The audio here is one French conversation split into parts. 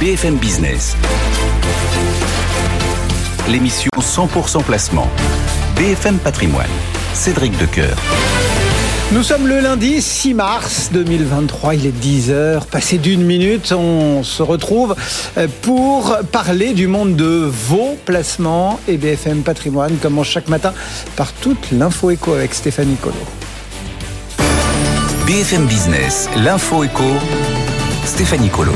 BFM Business. L'émission 100% placement. BFM Patrimoine. Cédric Decoeur. Nous sommes le lundi 6 mars 2023, il est 10h, passé d'une minute, on se retrouve euh, pour parler du monde de vos placements et BFM Patrimoine, comme chaque matin, par toute l'info éco avec Stéphanie Colo. BFM Business, l'info éco, Stéphanie Colo.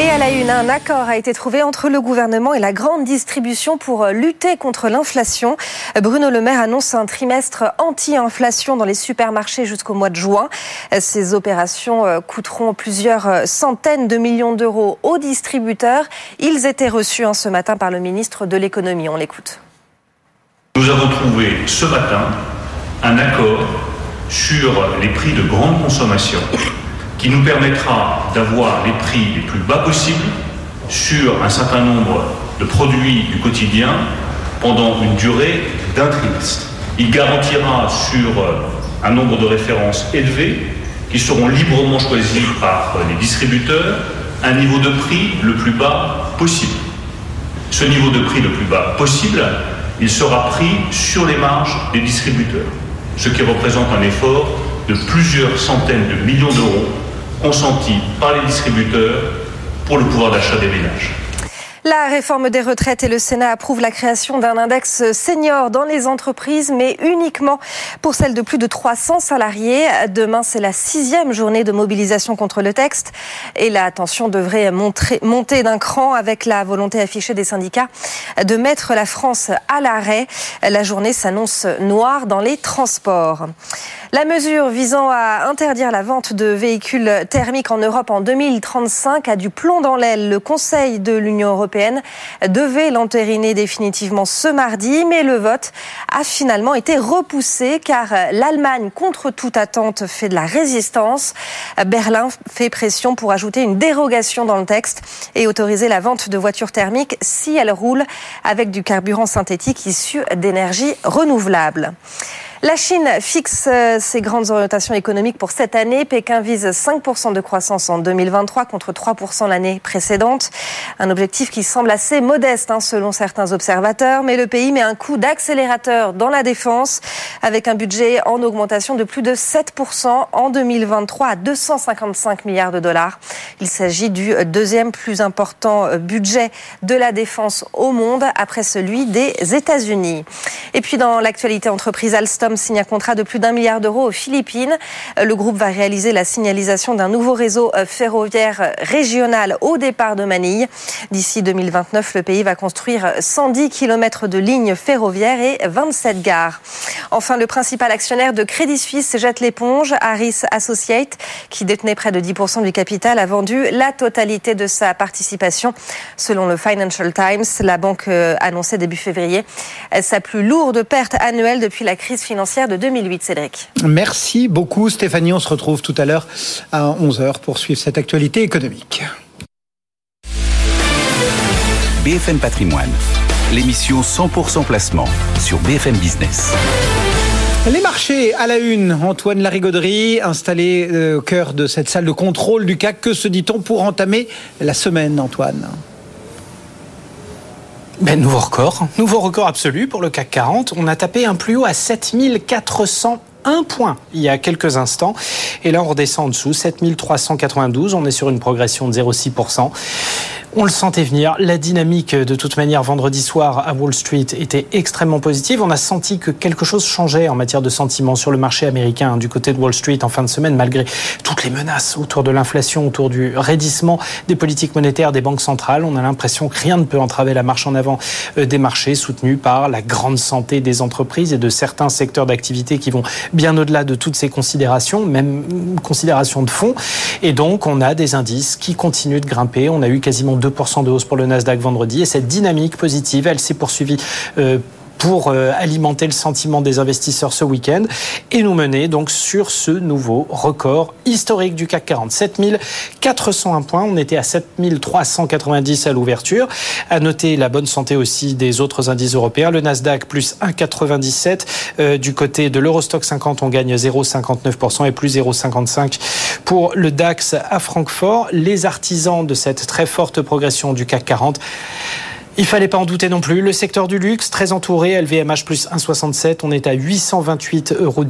Et à la une, un accord a été trouvé entre le gouvernement et la grande distribution pour euh, lutter contre l'inflation. Bruno Le Maire annonce un trimestre anti-inflation dans les supermarchés jusqu'au mois de juin. Ces opérations euh, coûteront plusieurs euh, centaines de millions d'euros aux distributeurs. Ils étaient reçus hein, ce matin par le ministre de l'économie. On l'écoute. Nous avons trouvé ce matin un accord sur les prix de grande consommation qui nous permettra d'avoir les prix les plus bas possibles sur un certain nombre de produits du quotidien pendant une durée d'un trimestre. Il garantira sur euh, un nombre de références élevé qui seront librement choisis par les distributeurs un niveau de prix le plus bas possible. Ce niveau de prix le plus bas possible, il sera pris sur les marges des distributeurs ce qui représente un effort de plusieurs centaines de millions d'euros consentis par les distributeurs pour le pouvoir d'achat des ménages. La réforme des retraites et le Sénat approuvent la création d'un index senior dans les entreprises, mais uniquement pour celles de plus de 300 salariés. Demain, c'est la sixième journée de mobilisation contre le texte et la tension devrait monter d'un cran avec la volonté affichée des syndicats de mettre la France à l'arrêt. La journée s'annonce noire dans les transports. La mesure visant à interdire la vente de véhicules thermiques en Europe en 2035 a du plomb dans l'aile. Le Conseil de l'Union européenne devait l'entériner définitivement ce mardi, mais le vote a finalement été repoussé car l'Allemagne, contre toute attente, fait de la résistance. Berlin fait pression pour ajouter une dérogation dans le texte et autoriser la vente de voitures thermiques si elles roulent avec du carburant synthétique issu d'énergie renouvelable. La Chine fixe euh, ses grandes orientations économiques pour cette année. Pékin vise 5% de croissance en 2023 contre 3% l'année précédente. Un objectif qui semble assez modeste hein, selon certains observateurs, mais le pays met un coup d'accélérateur dans la défense avec un budget en augmentation de plus de 7% en 2023 à 255 milliards de dollars. Il s'agit du deuxième plus important euh, budget de la défense au monde après celui des États-Unis. Et puis dans l'actualité entreprise Alstom signe un contrat de plus d'un milliard d'euros aux Philippines. Euh, le groupe va réaliser la signalisation d'un nouveau réseau euh, ferroviaire régional au départ de Manille. D'ici 2029, le pays va construire 110 km de lignes ferroviaires et 27 gares. Enfin, le principal actionnaire de Crédit Suisse jette l'éponge. Harris Associate, qui détenait près de 10% du capital, a vendu la totalité de sa participation. Selon le Financial Times, la banque euh, annonçait début février sa plus lourde perte annuelle depuis la crise financière de 2008, Cédric. Merci beaucoup Stéphanie. On se retrouve tout à l'heure à 11h pour suivre cette actualité économique. BFM Patrimoine, l'émission 100% placement sur BFM Business. Les marchés à la une, Antoine Larigauderie, installé euh, au cœur de cette salle de contrôle du CAC. Que se dit-on pour entamer la semaine, Antoine? Ben, nouveau record, nouveau record absolu pour le CAC 40. On a tapé un plus haut à 7401 points il y a quelques instants. Et là, on redescend en dessous, 7392. On est sur une progression de 0,6%. On le sentait venir. La dynamique, de toute manière, vendredi soir à Wall Street était extrêmement positive. On a senti que quelque chose changeait en matière de sentiment sur le marché américain du côté de Wall Street en fin de semaine, malgré toutes les menaces autour de l'inflation, autour du raidissement des politiques monétaires des banques centrales. On a l'impression que rien ne peut entraver la marche en avant euh, des marchés soutenus par la grande santé des entreprises et de certains secteurs d'activité qui vont bien au-delà de toutes ces considérations, même considérations de fond. Et donc, on a des indices qui continuent de grimper. On a eu quasiment 2% de hausse pour le Nasdaq vendredi et cette dynamique positive, elle s'est poursuivie. Euh, pour alimenter le sentiment des investisseurs ce week-end et nous mener donc sur ce nouveau record historique du CAC 40. 7401 points, on était à 7390 à l'ouverture. À noter la bonne santé aussi des autres indices européens. Le Nasdaq plus 1,97. du côté de l'Eurostock 50, on gagne 0,59% et plus 0,55 pour le DAX à Francfort. Les artisans de cette très forte progression du CAC 40 il fallait pas en douter non plus. Le secteur du luxe, très entouré, LVMH plus 1,67. On est à 828,10 euros.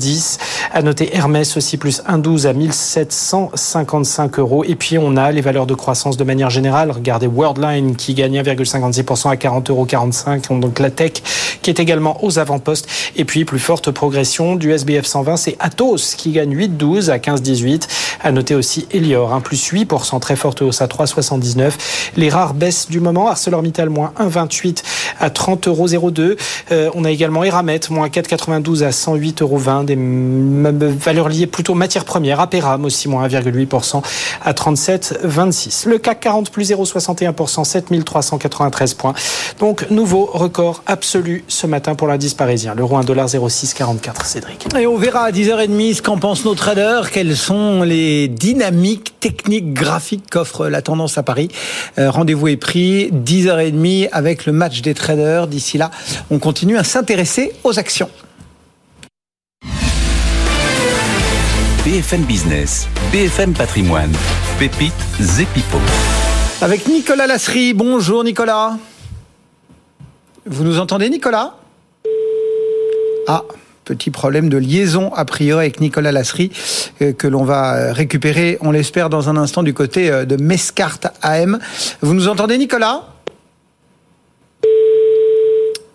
À noter Hermès aussi plus 1,12 à 1755 euros. Et puis on a les valeurs de croissance de manière générale. Regardez Worldline qui gagne 1,56% à 40,45 euros. Donc la tech qui est également aux avant-postes. Et puis plus forte progression du SBF 120, c'est Atos qui gagne 8,12 à 15,18. À noter aussi Elior, un plus 8%, très forte hausse à 3,79. Les rares baisses du moment, ArcelorMittal moins 1,28 à 30,02 euros. Euh, on a également Eramet, moins 4,92 à 108,20 euros. Des valeurs liées plutôt matières premières. Aperam aussi, moins 1,8% à 37,26. Le CAC 40 plus 0,61%, 7393 points. Donc, nouveau record absolu ce matin pour l'indice parisien. L'euro 1,0644, Cédric. Et on verra à 10h30 ce qu'en pensent nos traders. Quelles sont les dynamiques techniques, graphiques qu'offre la tendance à Paris? Euh, rendez-vous est pris, 10h30 avec le match des traders. D'ici là, on continue à s'intéresser aux actions. BFM Business, BFM Patrimoine, Pépite Zepipo. Avec Nicolas Lasserie. Bonjour Nicolas. Vous nous entendez Nicolas? Ah, petit problème de liaison a priori avec Nicolas Lasserie euh, que l'on va récupérer, on l'espère, dans un instant du côté euh, de Mescart AM. Vous nous entendez Nicolas?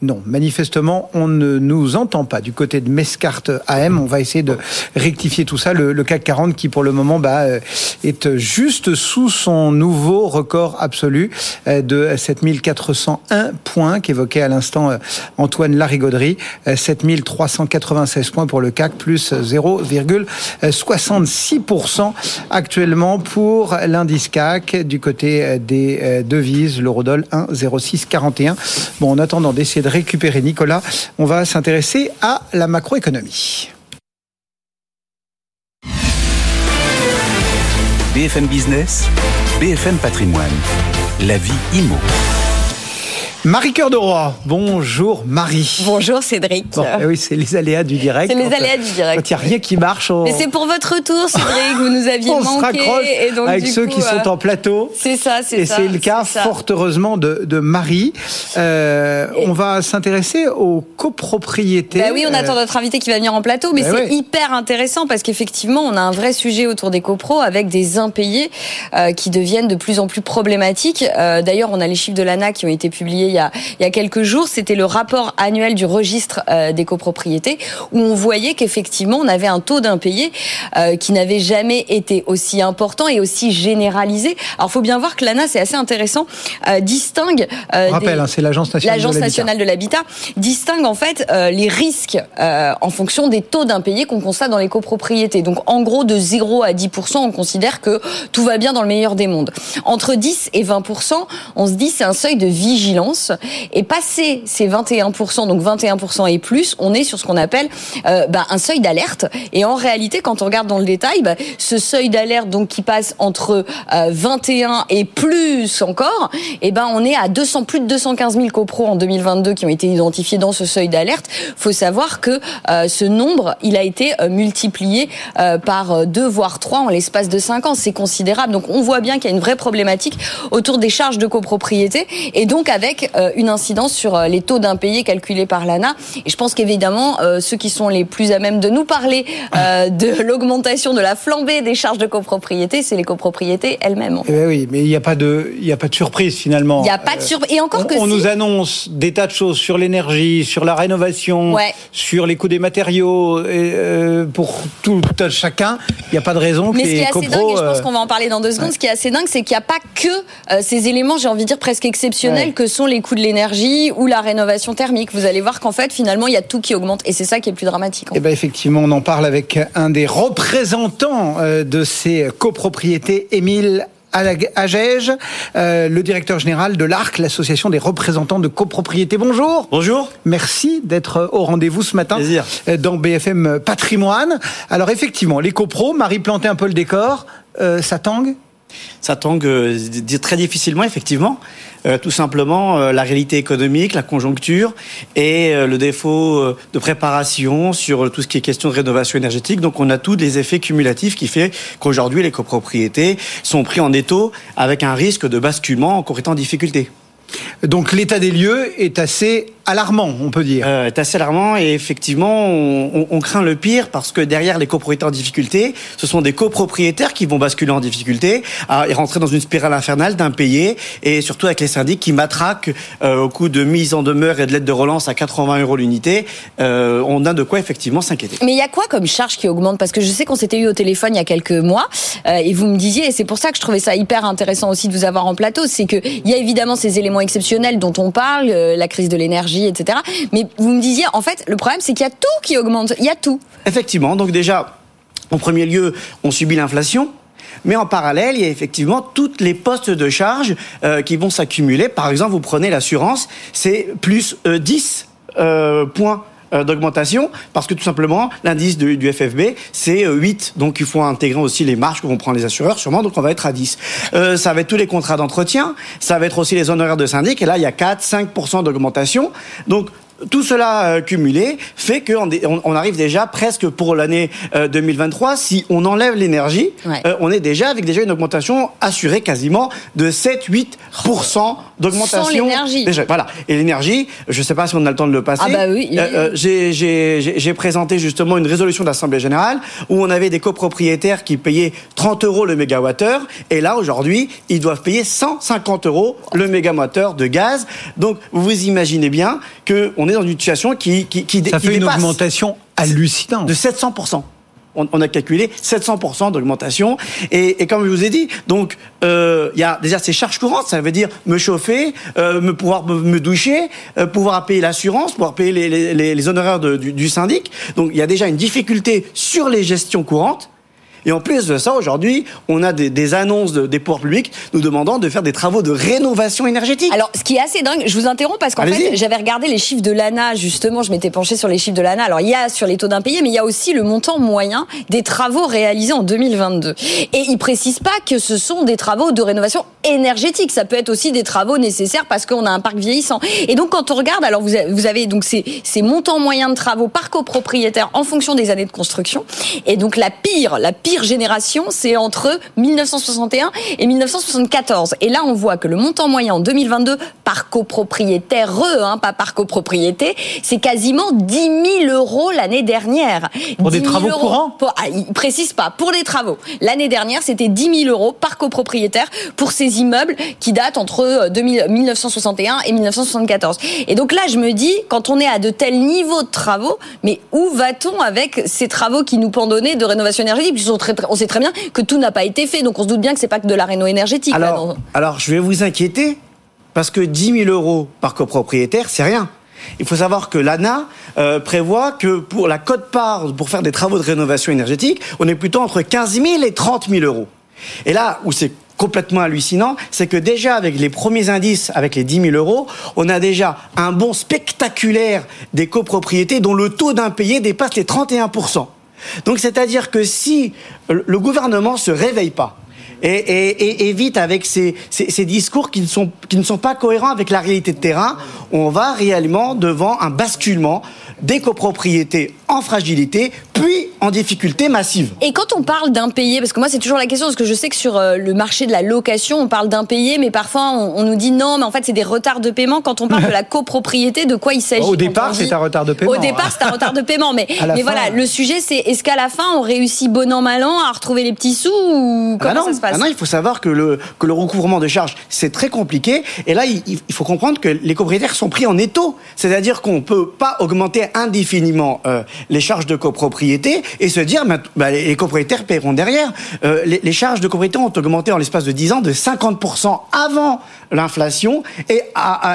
Non, manifestement, on ne nous entend pas du côté de Mescart AM. On va essayer de rectifier tout ça. Le, CAC 40 qui, pour le moment, bah, euh, est juste sous son nouveau record absolu euh, de 7401 points qu'évoquait à l'instant euh, Antoine Larigauderie. 7396 points pour le CAC, plus 0,66% actuellement pour l'indice CAC du côté des devises. L'eurodoll 1,0641. Bon, en attendant d'essayer récupérer Nicolas, on va s'intéresser à la macroéconomie. BFM Business, BFM Patrimoine, la vie IMO. Marie-Cœur de Roi, bonjour Marie. Bonjour Cédric. Eh oui, c'est les aléas du direct. C'est les aléas du direct. il n'y a rien qui marche. Mais c'est pour votre tour Cédric, vous nous aviez on manqué. Se et donc, avec ceux qui sont euh, en plateau. C'est ça, c'est ça. Et c'est le cas, fort heureusement, de, de Marie. Euh, on va s'intéresser aux copropriétés. Bah oui, on attend notre invité qui va venir en plateau, mais bah c'est hyper intéressant parce qu'effectivement, on a un vrai sujet autour des copros avec des impayés euh, qui deviennent de plus en plus problématiques. D'ailleurs, on a les chiffres de l'ANA qui ont été publiés il y a, il y a quelques jours, c'était le rapport annuel du registre euh, des copropriétés où on voyait qu'effectivement on avait un taux d'impayé euh, qui n'avait jamais été aussi important et aussi généralisé. Alors, faut bien voir que l'ANA, c'est assez intéressant, euh, distingue. Rappelle, hein, c'est l'agence nationale, l'agence nationale de l'habitat, distingue en fait les risques en fonction des taux d'impayés qu'on constate dans les copropriétés. Donc, en gros, de 0 à 10% on considère que tout va bien dans le meilleur des mondes. Entre 10 et 20% on se dit c'est un seuil de vigilance. Et passer ces 21%, donc 21% et plus, on est sur ce qu'on appelle euh, bah, un seuil d'alerte. Et en réalité, quand on regarde dans le détail, bah, ce seuil d'alerte donc qui passe entre 21 euh, et plus encore, et eh ben on est à 200 plus de 215 000 copros en 2022 qui ont été identifiés dans ce seuil d'alerte. Faut savoir que euh, ce nombre, il a été multiplié par deux voire trois en l'espace de cinq ans. C'est considérable. Donc on voit bien qu'il y a une vraie problématique autour des charges de copropriété et donc avec une incidence sur euh, les taux d'impayés calculés par l'ANA. Et je pense qu'évidemment, euh, ceux qui sont les plus à même de nous parler euh, de l'augmentation de la flambée des charges de copropriété, c'est les copropriétés elles-mêmes. Eh ben oui, mais il n'y a pas de, il a pas de surprise finalement. Il n'y a pas de surprise. Et encore on, que on nous annonce des tas de choses sur l'énergie, sur la rénovation, sur les coûts des matériaux, pour tout, chacun. Il n'y a pas de raison. Mais ce qui est assez dingue, et je pense qu'on va en parler dans deux secondes, ce qui est assez dingue, c'est qu'il n'y a pas que ces éléments, j'ai envie de dire presque exceptionnels, que sont les coûts de l'énergie ou la rénovation thermique. Vous allez voir qu'en fait, finalement, il y a tout qui augmente. Et c'est ça qui est le plus dramatique. Eh ben, effectivement, on en parle avec un des représentants euh, de ces copropriétés, Émile Agege, euh, le directeur général de l'ARC, l'association des représentants de copropriété. Bonjour. Bonjour. Merci d'être au rendez-vous ce matin Plaisir. euh, dans BFM Patrimoine. Alors effectivement, les copros, Marie plantait un peu le décor, euh, ça tangue? Ça tangue très difficilement, effectivement. Euh, tout simplement, euh, la réalité économique, la conjoncture et euh, le défaut euh, de préparation sur tout ce qui est question de rénovation énergétique. Donc, on a tous les effets cumulatifs qui fait qu'aujourd'hui, les copropriétés sont pris en étau avec un risque de basculement encore étant en difficulté. Donc l'état des lieux est assez alarmant, on peut dire. Euh, est assez alarmant et effectivement, on, on- on craint le pire parce que derrière les copropriétaires en difficulté, ce sont des copropriétaires qui vont basculer en difficulté à- et rentrer dans une spirale infernale d'impayés et surtout avec les syndics qui matraquent euh, au coup de mise en demeure et de l'aide de relance à 80 euros l'unité. Euh, on a de quoi effectivement s'inquiéter. Mais il y a quoi comme charge qui augmente? Parce que je sais qu'on s'était eu au téléphone il y a quelques mois euh, et vous me disiez, et c'est pour ça que je trouvais ça hyper intéressant aussi de vous avoir en plateau, c'est que il y a évidemment ces éléments exceptionnels dont on parle, euh, la crise de l'énergie, etc. Mais vous me disiez, en fait, le problème c'est qu'il y a tout qui augmente. Il y a tout. Effectivement, donc déjà, en premier lieu, on subit l'inflation. Mais en parallèle, il y a effectivement toutes les postes de charge euh, qui vont s'accumuler. Par exemple, vous prenez l'assurance, c'est plus euh, 10 euh, points d'augmentation parce que tout simplement l'indice du, FFB c'est euh, 8 donc il faut intégrer aussi les marges que vont prendre les assureurs sûrement donc on va être à 10 euh, ça va être tous les contrats d'entretien ça va être aussi les honoraires de syndic et là il y a 4 5% d'augmentation. Donc tout cela euh, cumulé fait qu'on on, on arrive déjà presque pour l'année euh, 2023. Si on enlève l'énergie, Ouais. euh, on est déjà avec déjà une augmentation assurée quasiment de 7-8% d'augmentation. Déjà, voilà. Et l'énergie, je ne sais pas si on a le temps de le passer. Ah bah oui, Euh, euh, j'ai- présenté justement une résolution d'Assemblée Générale où on avait des copropriétaires qui payaient 30 euros le mégawattheure. Et là, aujourd'hui, ils doivent payer 150 euros le mégawattheure de gaz. Donc, vous imaginez bien qu'on est dans une situation qui, qui, qui, Ça qui fait une augmentation hallucinante. de 700%. On, on a calculé 700% d'augmentation. Et, et comme je vous ai dit, donc euh, il y a déjà ces charges courantes, ça veut dire me chauffer, euh, me pouvoir me, me doucher, euh, pouvoir payer l'assurance, pouvoir payer les, les, les- les honoraires de- du, du syndic. Donc il y a déjà une difficulté sur les gestions courantes. Et en plus de ça, aujourd'hui, on a des, des annonces de- des pouvoirs publics nous demandant de faire des travaux de rénovation énergétique. Alors, ce qui est assez dingue, je vous interromps parce qu'en fait, j'avais regardé les chiffres de l'ANA, justement, je m'étais penché sur les chiffres de l'ANA. Alors, il y a sur les taux d'impayés, mais il y a aussi le montant moyen des travaux réalisés en 2022. Et ils précisent pas que ce sont des travaux de rénovation énergétique. Ça peut être aussi des travaux nécessaires parce qu'on a un parc vieillissant. Et donc, quand on regarde, alors vous avez, vous avez donc ces, ces montants moyens de travaux par copropriétaire en fonction des années de construction. Et donc, la pire, la pire génération, c'est entre 1961 et 1974. Et là, on voit que le montant moyen en 2022 par copropriétaire, hein, pas par copropriété, c'est quasiment 10 000 euros l'année dernière. Pour des 10 000 travaux euros courants? pour- ah, Il précise pas. Pour les travaux. L'année dernière, c'était 10 000 euros par copropriétaire pour ces immeubles qui datent entre euh, 2000 1961 et 1974. Et donc là, je me dis, quand on est à de tels niveaux de travaux, mais où va-t-on avec ces travaux qui nous pendonnaient de rénovation énergétique Très- on sait très bien que tout n'a pas été fait. Donc on se doute bien que c'est pas que de la réno énergétique. alors, je vais vous inquiéter parce que 10 000 euros par copropriétaire, c'est rien. Il faut savoir que l'ANA euh, prévoit que pour la cote-part, pour faire des travaux de rénovation énergétique, on est plutôt entre 15 000 et 30 000 euros. Et là où c'est complètement hallucinant, c'est que déjà avec les premiers indices, avec les 10 000 euros, on a déjà un bond spectaculaire des copropriétés dont le taux d'impayé dépasse les 31 donc c'est-à-dire que si le gouvernement se réveille pas et, et, et évite avec ces discours qui ne, sont, qui ne sont pas cohérents avec la réalité de terrain, on va réellement devant un basculement des copropriétés en fragilité, puis en difficulté massive. Et quand on parle d'impayés, parce que moi c'est toujours la question, parce que je sais que sur euh, le marché de la location, on parle d'impayés, mais parfois on, on nous dit non, mais en fait c'est des retards de paiement. Quand on parle de la copropriété, de quoi il s'agit Au départ, c'est un retard de paiement. Au départ, c'est un retard de paiement, mais, mais fin- voilà, le sujet c'est est-ce qu'à la fin on réussit bon an mal an à retrouver les petits sous ou comment Ah non, ça se passe ah non, il faut savoir que le, que le recouvrement de charges, c'est très compliqué. Et là, il, il faut comprendre que les copropriétaires sont pris en étau. C'est-à-dire qu'on ne peut pas augmenter indéfiniment euh, les charges de copropriété et se dire bah, les copropriétaires paieront derrière. Euh, les, les, charges de copropriété ont augmenté en l'espace de 10 ans de 50% avant l'inflation et,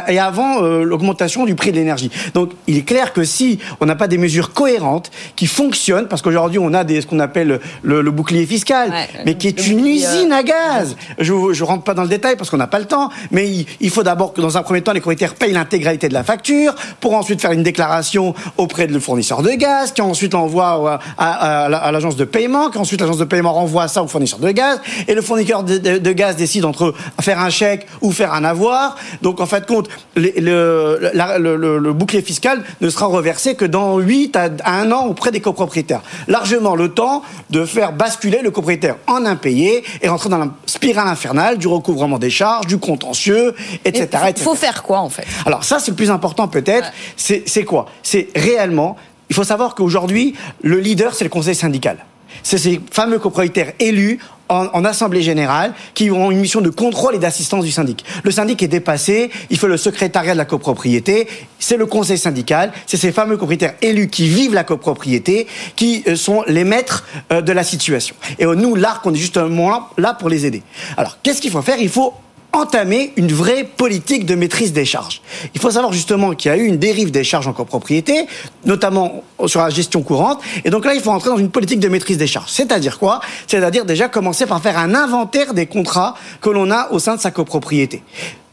et, avant euh, l'augmentation du prix de l'énergie. Donc il est clair que si on n'a pas des mesures cohérentes qui fonctionnent, parce qu'aujourd'hui on a des, ce qu'on appelle le, le, bouclier fiscal, mais qui est une usine à gaz. Je ne rentre pas dans le détail parce qu'on n'a pas le temps, mais il, il faut d'abord que dans un premier temps les copropriétaires payent l'intégralité de la facture pour ensuite faire une déclaration auprès le fournisseur de gaz, qui ensuite envoie à, à, l'agence de paiement, qui ensuite l'agence de paiement renvoie ça au fournisseur de gaz, et le fournisseur de, gaz décide entre faire un chèque ou faire un avoir. Donc en fait compte, le, le, le, bouclier fiscal ne sera reversé que dans 8 à, 1 an auprès des copropriétaires. Largement le temps de faire basculer le copropriétaire en impayé et rentrer dans la spirale infernale du recouvrement des charges, du contentieux, etc. Il faut faire quoi en fait? Alors ça c'est le plus important peut-être, c'est quoi? C'est réellement il faut savoir qu'aujourd'hui, le leader, c'est le conseil syndical. C'est ces fameux copropriétaires élus en, assemblée générale qui ont une mission de contrôle et d'assistance du syndic. Le syndic est dépassé, il fait le secrétariat de la copropriété, c'est le conseil syndical, c'est ces fameux copropriétaires élus qui vivent la copropriété qui euh, sont les maîtres euh, de la situation. Et nous, l'ARC, on est justement là pour les aider. Alors, qu'est-ce qu'il faut faire? Il faut entamer une vraie politique de maîtrise des charges. Il faut savoir justement qu'il y a eu une dérive des charges en copropriété, notamment sur la gestion courante, et donc là il faut entrer dans une politique de maîtrise des charges. C'est-à-dire quoi? C'est-à-dire déjà commencer par faire un inventaire des contrats que l'on a au sein de sa copropriété.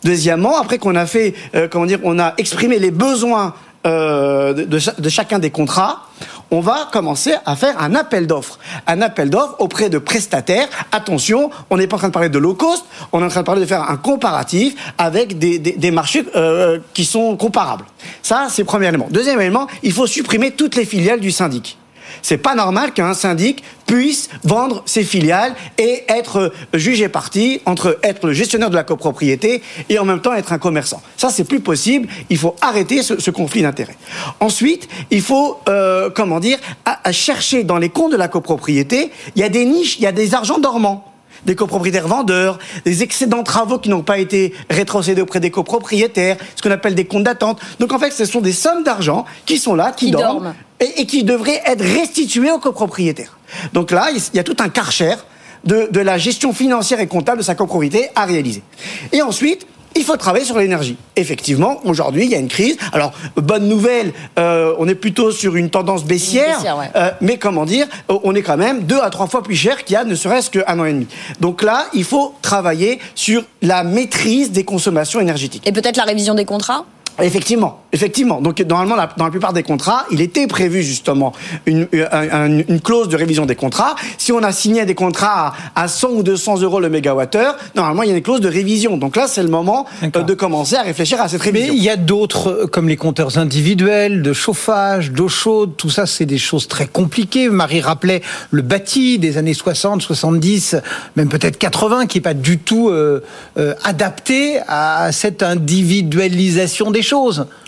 Deuxièmement, après qu'on a fait, euh, comment dire, on a exprimé les besoins euh, de, de, chacun des contrats, on va commencer à faire un appel d'offres. Un appel d'offres auprès de prestataires. Attention, on n'est pas en train de parler de low cost, on est en train de parler de faire un comparatif avec des, des, marchés euh, qui sont comparables. Ça, c'est le premier élément. Deuxième élément, il faut supprimer toutes les filiales du syndic. C'est pas normal qu'un syndic puisse vendre ses filiales et être jugé parti entre être le gestionnaire de la copropriété et en même temps être un commerçant. Ça, c'est plus possible. Il faut arrêter ce, conflit d'intérêts. Ensuite, il faut, euh, comment dire, chercher dans les comptes de la copropriété, il y a des niches, il y a des argents dormants des copropriétaires vendeurs, des excédents de travaux qui n'ont pas été rétrocédés auprès des copropriétaires, ce qu'on appelle des comptes d'attente. Donc en fait, ce sont des sommes d'argent qui sont là, qui, dorment, Et, qui devraient être restituées aux copropriétaires. Donc là, il y a tout un karcher de, de la gestion financière et comptable de sa copropriété à réaliser. Et ensuite, il faut travailler sur l'énergie. Effectivement, aujourd'hui, il y a une crise. Alors, bonne nouvelle, euh, on est plutôt sur une tendance baissière, euh, mais comment dire, euh, on est quand même deux à trois fois plus cher qu'il y a ne serait-ce qu'un an et demi. Donc là, il faut travailler sur la maîtrise des consommations énergétiques. Et peut-être la révision des contrats? Effectivement, effectivement. Donc normalement, dans la plupart des contrats, il était prévu justement une, une, clause de révision des contrats. Si on a signé des contrats à, 100 ou 200 euros le mégawattheure, normalement il y a une clause de révision. Donc là, c'est le moment euh, de commencer à réfléchir à cette révision. Mais il y a d'autres, euh, comme les compteurs individuels, de chauffage, d'eau chaude, tout ça, c'est des choses très compliquées. Marie rappelait le bâti des années 60, 70, même peut-être 80, qui est pas du tout euh, adapté à cette individualisation des choses.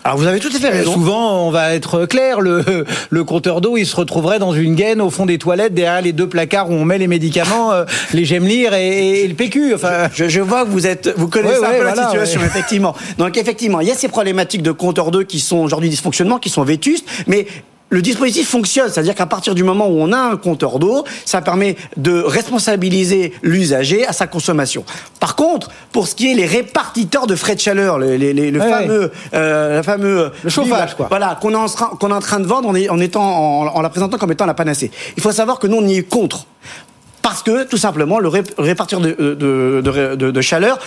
Alors vous avez tout à fait raison. Souvent, on va être clair, le, le compteur d'eau, il se retrouverait dans une gaine au fond des toilettes, derrière les deux placards où on met les médicaments, euh, les j'aime lire et, le PQ. Enfin, je, vois que vous êtes, vous connaissez un peu la situation, effectivement. Donc effectivement, il y a ces problématiques de compteur d'eau qui sont aujourd'hui dysfonctionnements, qui sont vétustes, mais le dispositif fonctionne, c'est-à-dire qu'à partir du moment où on a un compteur d'eau, ça permet de responsabiliser l'usager à sa consommation. Par contre, pour ce qui est les répartiteurs de frais de chaleur, les, les, les le fameux, euh, fameux le chauffage, quoi. Voilà, qu'on est, en, est en train de vendre en, en étant en, la présentant comme étant la panacée. Il faut savoir que nous on y est contre parce que tout simplement le, répartiteur de, de, de, de, chaleur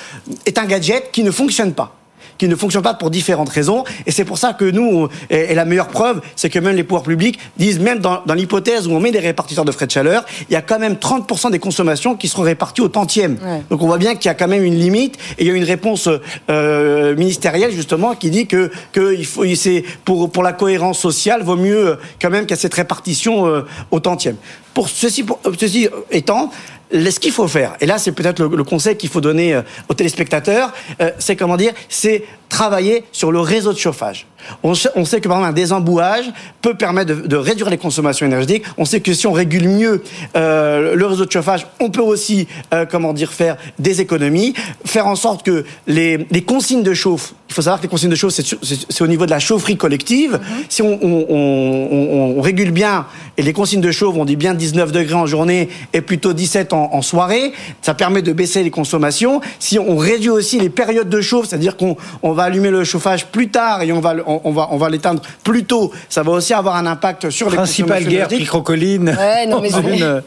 est un gadget qui ne fonctionne pas qui ne fonctionne pas pour différentes raisons. Et c'est pour ça que nous, et, la meilleure preuve, c'est que même les pouvoirs publics disent, même dans, dans l'hypothèse où on met des répartiteurs de frais de chaleur, il y a quand même 30% des consommations qui seront réparties au tantième. Donc on voit bien qu'il y a quand même une limite. Et il y a une réponse euh, ministérielle justement qui dit que, que il faut, c'est pour pour la cohérence sociale, vaut mieux quand même qu'il y ait cette répartition euh, au tantième. Pour ceci, pour, ceci étant, ce qu'il faut faire, et là c'est peut-être le, conseil qu'il faut donner euh, aux téléspectateurs, euh, c'est comment dire, c'est travailler sur le réseau de chauffage. On, sait que par exemple un désembouage peut permettre de, réduire les consommations énergétiques. On sait que si on régule mieux euh, le réseau de chauffage, on peut aussi, euh, comment dire, faire des économies, faire en sorte que les, les consignes de chauffe il faut savoir que les consignes de chauffe, c'est au niveau de la chaufferie collective. Mhm. Si on, on, on, on, régule bien, et les consignes de chauffe, on dit bien 19 degrés en journée et plutôt 17 en, en soirée, ça permet de baisser les consommations. Si on réduit aussi les périodes de chauffe, c'est-à-dire qu'on on va allumer le chauffage plus tard et on va, on, va, on va l'éteindre plus tôt, ça va aussi avoir un impact sur les Principale guerre microcolline. Ouais, non, mais euh,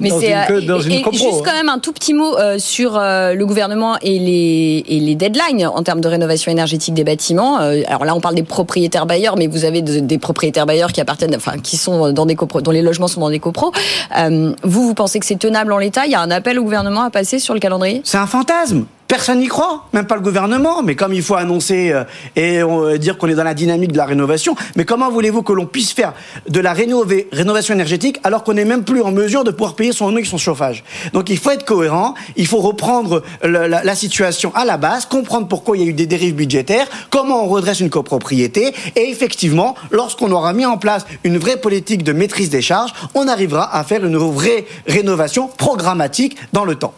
et, juste quand même un tout petit mot euh, sur euh, le gouvernement et les, et les deadlines en termes de rénovation énergétique des bâtiments. Euh, alors là, on parle des propriétaires bailleurs, mais vous avez des propriétaires bailleurs qui appartiennent, enfin, qui sont dans des copro, dont les logements sont dans des copros. Euh, vous, vous pensez que c'est tenable en l'état? Il y a un appel au gouvernement à passer sur le calendrier? C'est un fantasme. Personne n'y croit, même pas le gouvernement. Mais comme il faut annoncer euh, et euh, dire qu'on est dans la dynamique de la rénovation, mais comment voulez-vous que l'on puisse faire de la rénovation énergétique alors qu'on n'est même plus en mesure de pouvoir payer son eau et son chauffage? Donc il faut être cohérent, il faut reprendre la, situation à la base, comprendre pourquoi il y a eu des dérives budgétaires, comment on redresse une copropriété, et effectivement, lorsqu'on aura mis en place une vraie politique de maîtrise des charges, on arrivera à faire une vraie rénovation programmatique dans le temps.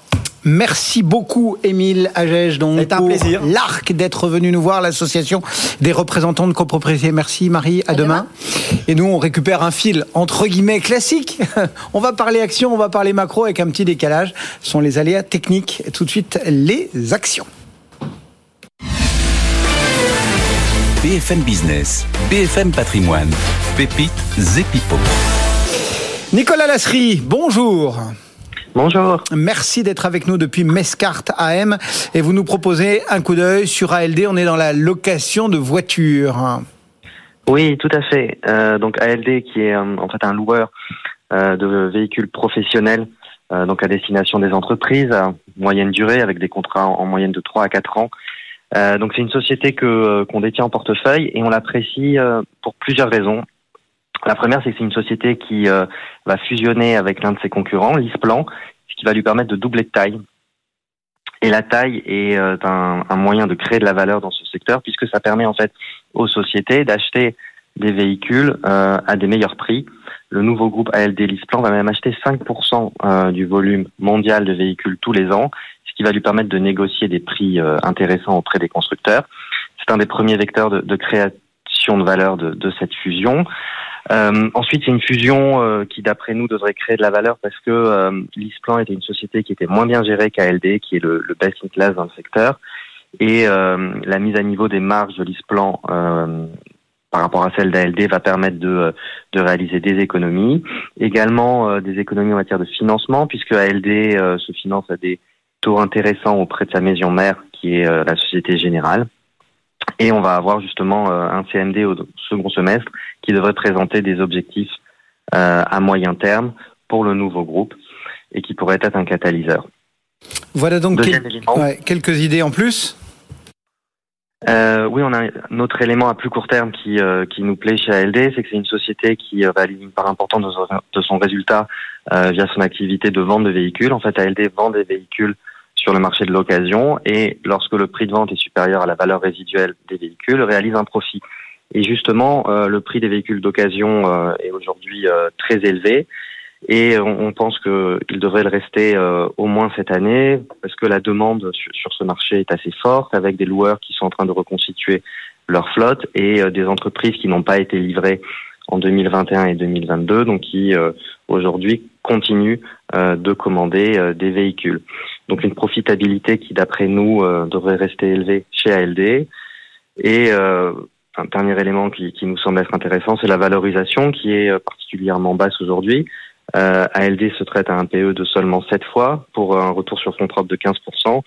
Merci beaucoup, Émile Agege, donc C'est un plaisir. L'ARC d'être venu nous voir, l'association des représentants de copropriété. Merci, Marie. À, demain. Et nous, on récupère un fil entre guillemets classique. on va parler action, on va parler macro avec un petit décalage. Ce sont les aléas techniques. Tout de suite, les actions. BFM Business, BFM Patrimoine, Pépite Zepipo. Nicolas Lasserie, bonjour. Bonjour. Merci d'être avec nous depuis Mescart AM et vous nous proposez un coup d'œil sur ALD. On est dans la location de voitures. Oui, tout à fait. Euh, donc ALD qui est euh, en fait un loueur euh, de véhicules professionnels donc à destination des entreprises à moyenne durée avec des contrats en, moyenne de 3 à 4 ans. donc c'est une société que qu'on détient en portefeuille et on l'apprécie pour plusieurs raisons. La première, c'est que c'est une société qui euh, va fusionner avec l'un de ses concurrents, l'Isplan, ce qui va lui permettre de doubler de taille. Et la taille est euh, un, moyen de créer de la valeur dans ce secteur, puisque ça permet en fait aux sociétés d'acheter des véhicules euh, à des meilleurs prix. Le nouveau groupe ALD Lisplan va même acheter 5% du volume mondial de véhicules tous les ans, ce qui va lui permettre de négocier des prix intéressants auprès des constructeurs. C'est un des premiers vecteurs de, de valeur de, de cette fusion. Euh, ensuite, c'est une fusion euh, qui, d'après nous, devrait créer de la valeur parce que euh, l'Isplan était une société qui était moins bien gérée qu'ALD, qui est le, le best in class dans le secteur. Et euh, la mise à niveau des marges de l'Isplan par rapport à celle d'ALD va permettre de, de réaliser des économies. Également des économies en matière de financement, puisque ALD se finance à des taux intéressants auprès de sa maison mère, qui est la Société Générale. Et on va avoir justement un CMD au second semestre qui devrait présenter des objectifs euh, à moyen terme pour le nouveau groupe et qui pourrait être un catalyseur. Voilà donc quelques idées en plus? Euh, oui, on a un autre élément à plus court terme qui, euh, qui nous plaît chez ALD, c'est que c'est une société qui réalise une part importante de son, résultat via son activité de vente de véhicules. En fait, ALD vend des véhicules sur le marché de l'occasion et lorsque le prix de vente est supérieur à la valeur résiduelle des véhicules, réalise un profit. Et justement, euh, le prix des véhicules d'occasion euh, est aujourd'hui euh, très élevé. Et on, pense qu'il devrait le rester au moins cette année, parce que la demande sur, ce marché est assez forte, avec des loueurs qui sont en train de reconstituer leur flotte et des entreprises qui n'ont pas été livrées en 2021 et 2022, donc qui aujourd'hui continuent de commander des véhicules. Donc une profitabilité qui, d'après nous, devrait rester élevée chez ALD. Et un dernier élément qui, qui, nous semble être intéressant, c'est la valorisation qui est euh, particulièrement basse aujourd'hui. Euh, ALD se traite à un PE de seulement 7 fois pour un retour sur fonds propre de 15%.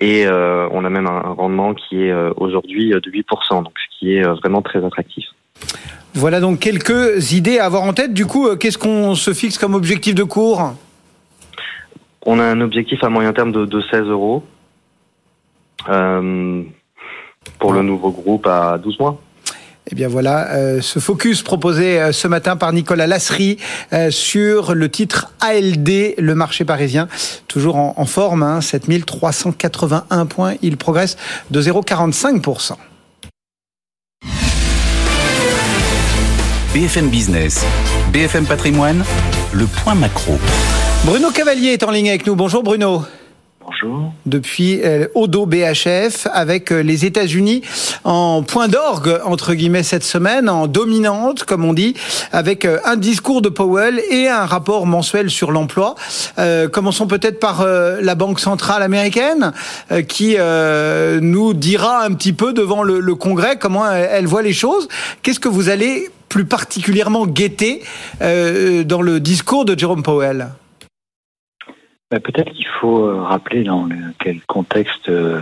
Et euh, on a même un, rendement qui est euh, aujourd'hui de 8%, donc ce qui est vraiment très attractif. Voilà donc quelques idées à avoir en tête. Du coup, qu'est-ce qu'on se fixe comme objectif de cours On a un objectif à moyen terme de, de 16 euros. Euh, pour le nouveau groupe à 12 mois. Eh bien voilà, euh, ce focus proposé euh, ce matin par Nicolas Lasserie euh, sur le titre ALD, le marché parisien, toujours en, en forme, hein, 7381 points, il progresse de 0,45%. BFM Business, BFM Patrimoine, le point macro. Bruno Cavalier est en ligne avec nous. Bonjour Bruno. Bonjour. Depuis euh, Odo BHF avec euh, les États-Unis en point d'orgue entre guillemets cette semaine, en dominante comme on dit, avec euh, un discours de Powell et un rapport mensuel sur l'emploi. Euh, commençons peut-être par euh, la Banque centrale américaine euh, qui nous dira un petit peu devant le, le Congrès comment elle, elle, voit les choses. Qu'est-ce que vous allez plus particulièrement guetter dans le discours de Jerome Powell? Bah, peut-être qu'il faut euh, rappeler dans quel contexte euh,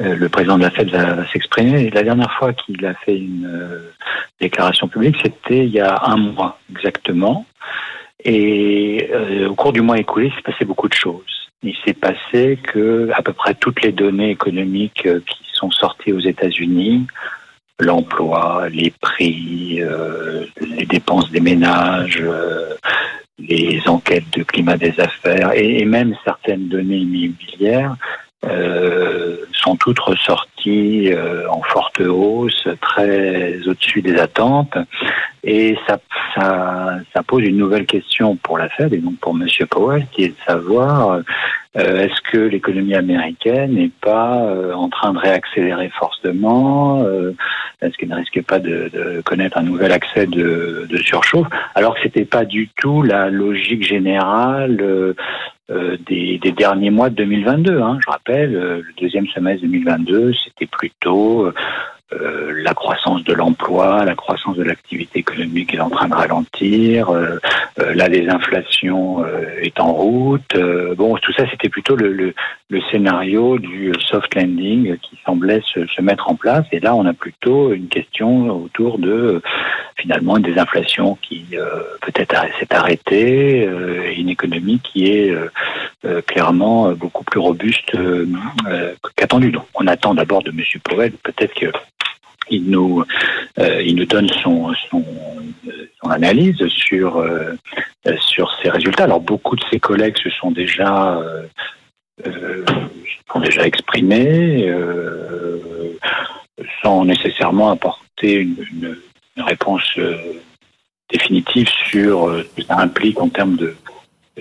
euh, le président de la Fed va, s'exprimer. La dernière fois qu'il a fait une euh, déclaration publique, c'était il y a un mois exactement. Et euh, au cours du mois écoulé, il s'est passé beaucoup de choses. Il s'est passé que à peu près toutes les données économiques qui sont sorties aux États-Unis, l'emploi, les prix, les dépenses des ménages, les enquêtes de climat des affaires et, et même certaines données immobilières euh, sont toutes ressorties euh, en forte hausse, très au-dessus des attentes. Et ça, pose une nouvelle question pour la Fed et donc pour M. Powell, qui est de savoir euh, est-ce que l'économie américaine n'est pas euh, en train de réaccélérer fortement euh, Est-ce qu'elle ne risque pas de, connaître un nouvel accès de, surchauffe? Alors que c'était pas du tout la logique générale des, des, derniers mois de 2022. Hein. Je rappelle, le deuxième semestre 2022, c'était plutôt euh, la croissance de l'emploi, la croissance de l'activité économique est en train de ralentir, euh, euh, la désinflation est en route. bon, tout ça, c'était plutôt le, le, le, scénario du soft landing qui semblait se, se, mettre en place. Et là, on a plutôt une question autour de finalement une désinflation qui peut-être s'est arrêtée et une économie qui est clairement beaucoup plus robuste qu'attendu. Donc, on attend d'abord de M. Powell peut-être que il nous, euh, il nous donne son, son, son analyse sur, euh, sur ces résultats. Alors beaucoup de ses collègues se sont déjà, euh, sont déjà exprimés sans nécessairement apporter une, une, une réponse définitive sur ce que ça implique en termes de,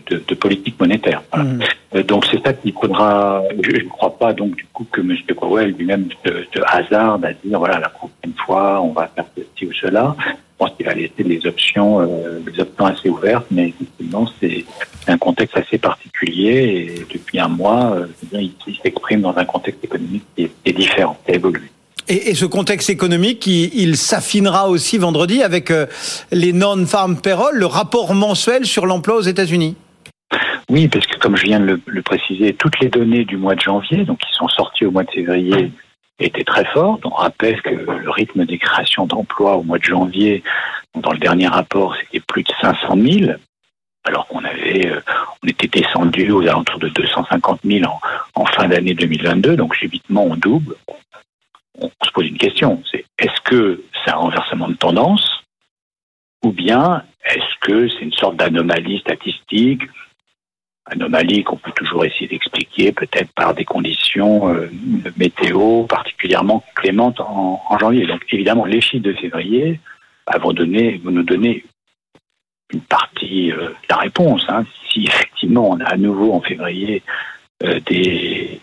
de, de, politique monétaire. Voilà. Mmh. Donc c'est ça qu'il faudra. Je ne crois pas donc du coup que M. Powell lui-même de, de, hasard à dire voilà la prochaine fois on va faire ceci ou cela. Je pense qu'il a laissé les options, euh, les options assez ouvertes, mais effectivement c'est un contexte assez particulier et depuis un mois, euh, il, il s'exprime dans un contexte économique qui est, qui est différent, qui a évolué. Et, et, ce contexte économique, il, il s'affinera aussi vendredi avec euh, les non-farm payroll, le rapport mensuel sur l'emploi aux États-Unis. Oui, parce que comme je viens de le, le, préciser, toutes les données du mois de janvier, donc qui sont sorties au mois de février, étaient très fortes. On rappelle que le rythme des créations d'emplois au mois de janvier, dans le dernier rapport, c'était plus de 500 000, alors qu'on avait, euh, on était descendu aux alentours de 250 000 en, en fin d'année 2022. Donc subitement, on double. On se pose une question, c'est est-ce que c'est un renversement de tendance ou bien est-ce que c'est une sorte d'anomalie statistique anomalie qu'on peut toujours essayer d'expliquer, peut-être par des conditions euh, météo particulièrement clémentes en, janvier. Donc évidemment, les chiffres de février bah, vont, nous donner une partie euh, de la réponse. Hein. Si effectivement on a à nouveau en février euh, des,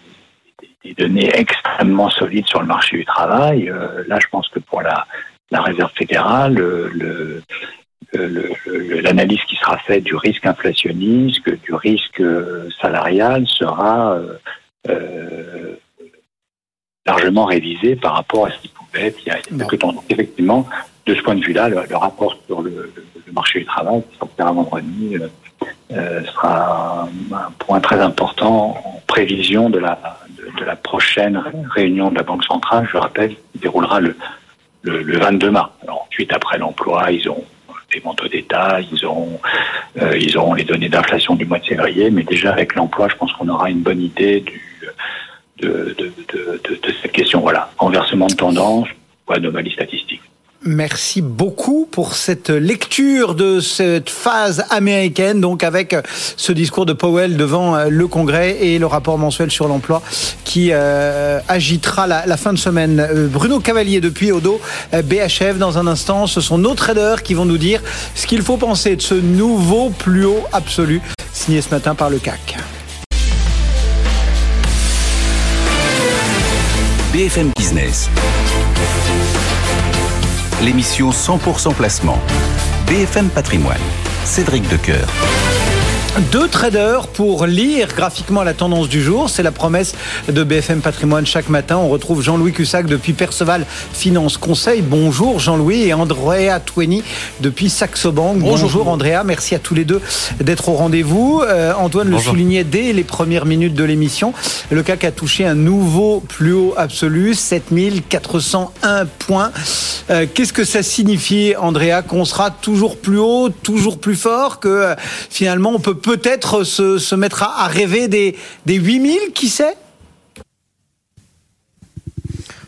données extrêmement solides sur le marché du travail, là je pense que pour la, la réserve fédérale, le, le l'analyse qui sera faite du risque inflationniste, du risque salarial sera euh, largement révisée par rapport à ce qui pouvait être il y a quelques temps. Donc, effectivement, de ce point de vue-là, le, le, rapport sur le, le, marché du travail qui sortira vendredi euh, sera un, point très important en prévision de la, de, de, la prochaine réunion de la Banque centrale, je rappelle, qui déroulera le, le, 22 mars. Alors, ensuite, après l'emploi, ils ont des manteaux d'État, ils ont euh, ils auront les données d'inflation du mois de février, mais déjà avec l'emploi, je pense qu'on aura une bonne idée de, de, cette question. Voilà, renversement de tendance ou anomalie statistique. Merci beaucoup pour cette lecture de cette phase américaine, donc avec ce discours de Powell devant euh, le Congrès et le rapport mensuel sur l'emploi qui euh, agitera la, la, fin de semaine. Euh, Bruno Cavalier depuis Odo, BHF dans un instant. Ce sont nos traders qui vont nous dire ce qu'il faut penser de ce nouveau plus haut absolu signé ce matin par le CAC. BFM Business l'émission 100% placement. BFM Patrimoine. Cédric Decoeur. Deux traders pour lire graphiquement la tendance du jour. C'est la promesse de BFM Patrimoine chaque matin. On retrouve Jean-Louis Cussac depuis Perceval Finance Conseil. Bonjour Jean-Louis et Andrea Twenny depuis Saxo Bank. Bonjour, Andrea. Merci à tous les deux d'être au rendez-vous. Euh, Antoine le soulignait dès les premières minutes de l'émission. Le CAC a touché un nouveau plus haut absolu, 7401 points. Euh, qu'est-ce que ça signifie, Andrea, qu'on sera toujours plus haut, toujours plus fort, que euh, finalement on peut peut-être se, se, mettre à, rêver des, des 8000, qui sait?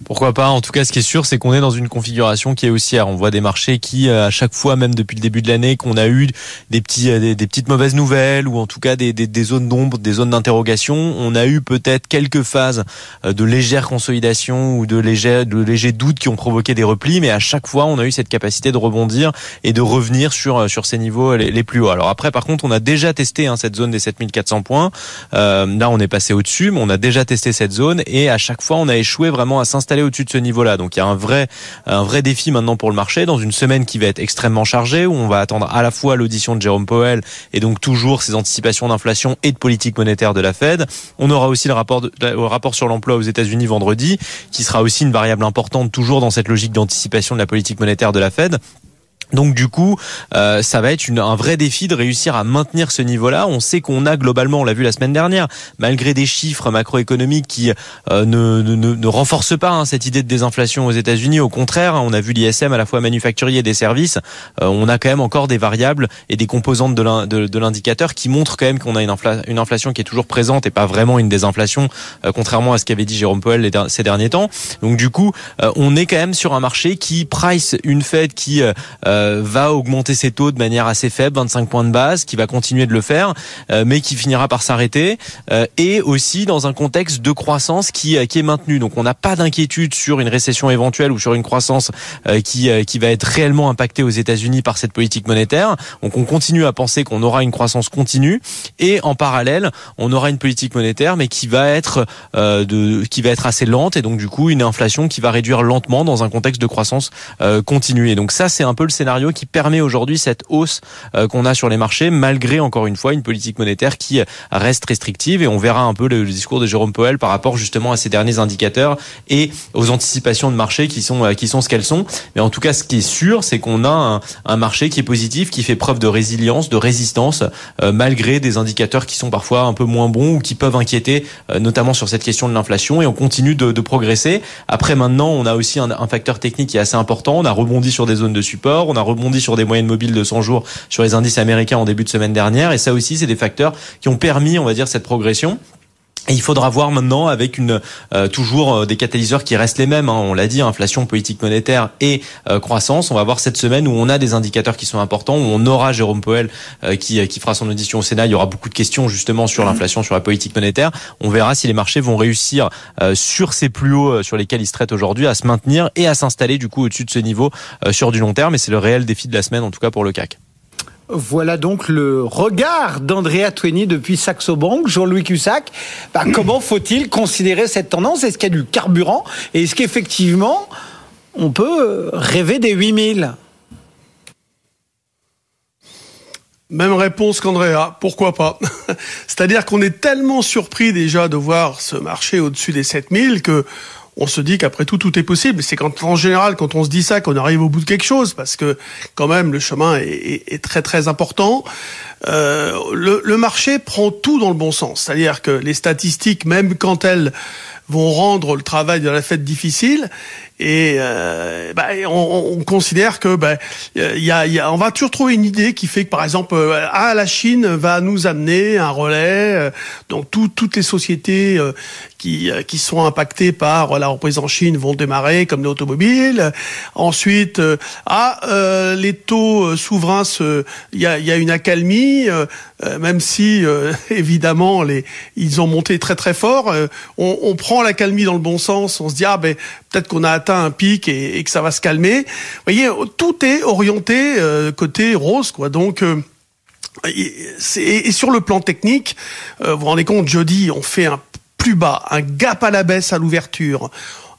Pourquoi pas En tout cas, ce qui est sûr, c'est qu'on est dans une configuration qui est haussière. On voit des marchés qui, euh, à chaque fois, même depuis le début de l'année, qu'on a eu des petits, euh, des, petites mauvaises nouvelles ou en tout cas des, des, zones d'ombre, des zones d'interrogation. On a eu peut-être quelques phases euh, de légère consolidation ou de légers, de doutes qui ont provoqué des replis, mais à chaque fois, on a eu cette capacité de rebondir et de revenir sur sur ces niveaux les, plus hauts. Alors après, par contre, on a déjà testé hein, cette zone des 7400 points. Là, on est passé au-dessus, mais on a déjà testé cette zone et à chaque fois, on a échoué vraiment à s'installer au-dessus de ce niveau-là. Donc il y a un vrai, un vrai défi maintenant pour le marché dans une semaine qui va être extrêmement chargée où on va attendre à la fois l'audition de Jérôme Powell et donc toujours ces anticipations d'inflation et de politique monétaire de la Fed. On aura aussi le rapport, le rapport sur l'emploi aux États-Unis vendredi qui sera aussi une variable importante toujours dans cette logique d'anticipation de la politique monétaire de la Fed. Donc du coup, euh, ça va être une, un vrai défi de réussir à maintenir ce niveau-là. On sait qu'on a globalement, on l'a vu la semaine dernière, malgré des chiffres macroéconomiques qui euh, ne, ne, ne, renforcent pas hein, cette idée de désinflation aux États-Unis. Au contraire, hein, on a vu l'ISM à la fois manufacturier et des services. Euh, on a quand même encore des variables et des composantes de l'indicateur qui montrent quand même qu'on a une, infla, une, inflation qui est toujours présente et pas vraiment une désinflation, euh, contrairement à ce qu'avait dit Jérôme Powell ces derniers temps. Donc du coup, euh, on est quand même sur un marché qui price une Fed qui euh, va augmenter ses taux de manière assez faible, 25 points de base, qui va continuer de le faire, euh, mais qui finira par s'arrêter, euh, et aussi dans un contexte de croissance qui, qui est maintenu. Donc on n'a pas d'inquiétude sur une récession éventuelle ou sur une croissance qui, qui va être réellement impactée aux États-Unis par cette politique monétaire. Donc on continue à penser qu'on aura une croissance continue, et en parallèle, on aura une politique monétaire, mais qui va être de, qui va être assez lente, et donc du coup une inflation qui va réduire lentement dans un contexte de croissance continue. Donc ça, c'est un peu le qui permet aujourd'hui cette hausse euh, qu'on a sur les marchés, malgré encore une fois une politique monétaire qui reste restrictive. Et on verra un peu le, discours de Jérôme Powell par rapport justement à ces derniers indicateurs et aux anticipations de marché qui sont euh, qui sont ce qu'elles sont. Mais en tout cas, ce qui est sûr, c'est qu'on a un, un, marché qui est positif, qui fait preuve de résilience, de résistance, euh, malgré des indicateurs qui sont parfois un peu moins bons ou qui peuvent inquiéter, notamment sur cette question de l'inflation. Et on continue de, de, progresser. Après, maintenant, on a aussi un, un facteur technique qui est assez important. On a rebondi sur des zones de support. On a rebondi sur des moyennes mobiles de 100 jours sur les indices américains en début de semaine dernière. Et ça aussi, c'est des facteurs qui ont permis, on va dire, cette progression. Et il faudra voir maintenant avec une euh, toujours euh, des catalyseurs qui restent les mêmes. Hein, on l'a dit, inflation, politique monétaire et euh, croissance. On va voir cette semaine où on a des indicateurs qui sont importants, où on aura Jérôme Powell qui, qui fera son audition au Sénat. Il y aura beaucoup de questions justement sur l'inflation, sur la politique monétaire. On verra si les marchés vont réussir sur ces plus hauts sur lesquels ils se traitent aujourd'hui à se maintenir et à s'installer du coup au-dessus de ce niveau sur du long terme. Et c'est le réel défi de la semaine en tout cas pour le CAC. Voilà donc le regard d'Andrea Twenny depuis Saxo Bank, Jean-Louis Cussac. Bah, comment faut-il considérer cette tendance? Est-ce qu'il y a du carburant? Et est-ce qu'effectivement, on peut rêver des 8000 Même réponse qu'Andrea, pourquoi pas? C'est-à-dire qu'on est tellement surpris déjà de voir ce marché au-dessus des 7000 que on se dit qu'après tout, tout est possible. C'est quand, en général, quand on se dit ça, qu'on arrive au bout de quelque chose, parce que quand même, le chemin est, très très important. Euh, le, marché prend tout dans le bon sens, c'est-à-dire que les statistiques, même quand elles vont rendre le travail de la fête difficile. Et euh, bah, on, on, considère que bah, y a, y a, on va toujours trouver une idée qui fait que par exemple euh, ah la Chine va nous amener un relais euh, tout, toutes les sociétés euh, qui, qui sont impactées par la reprise en Chine vont démarrer comme l'automobile ensuite ah les taux souverains il y a, y a une accalmie même si évidemment les ils ont monté très très fort on, on prend l'accalmie dans le bon sens on se dit ah ben peut-être qu'on a atteint un pic et, que ça va se calmer. Vous voyez, tout est orienté euh, côté rose, quoi. Donc euh, et, sur le plan technique, euh, vous vous rendez compte, jeudi, on fait un plus bas, un gap à la baisse à l'ouverture,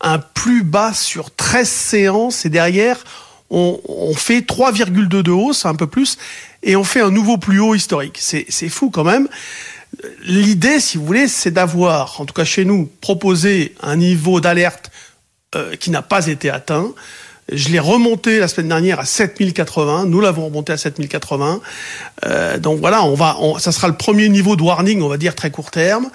un plus bas sur 13 séances et derrière, on, on fait 3,2 de hausse, un peu plus, et on fait un nouveau plus haut historique. C'est fou quand même. L'idée, si vous voulez, c'est d'avoir, en tout cas chez nous, proposé un niveau d'alerte euh, qui n'a pas été atteint. Je l'ai remonté la semaine dernière à 7080. Nous l'avons remonté à 7080. Euh, donc voilà, on va, ça sera le premier niveau de warning, on va dire très court terme.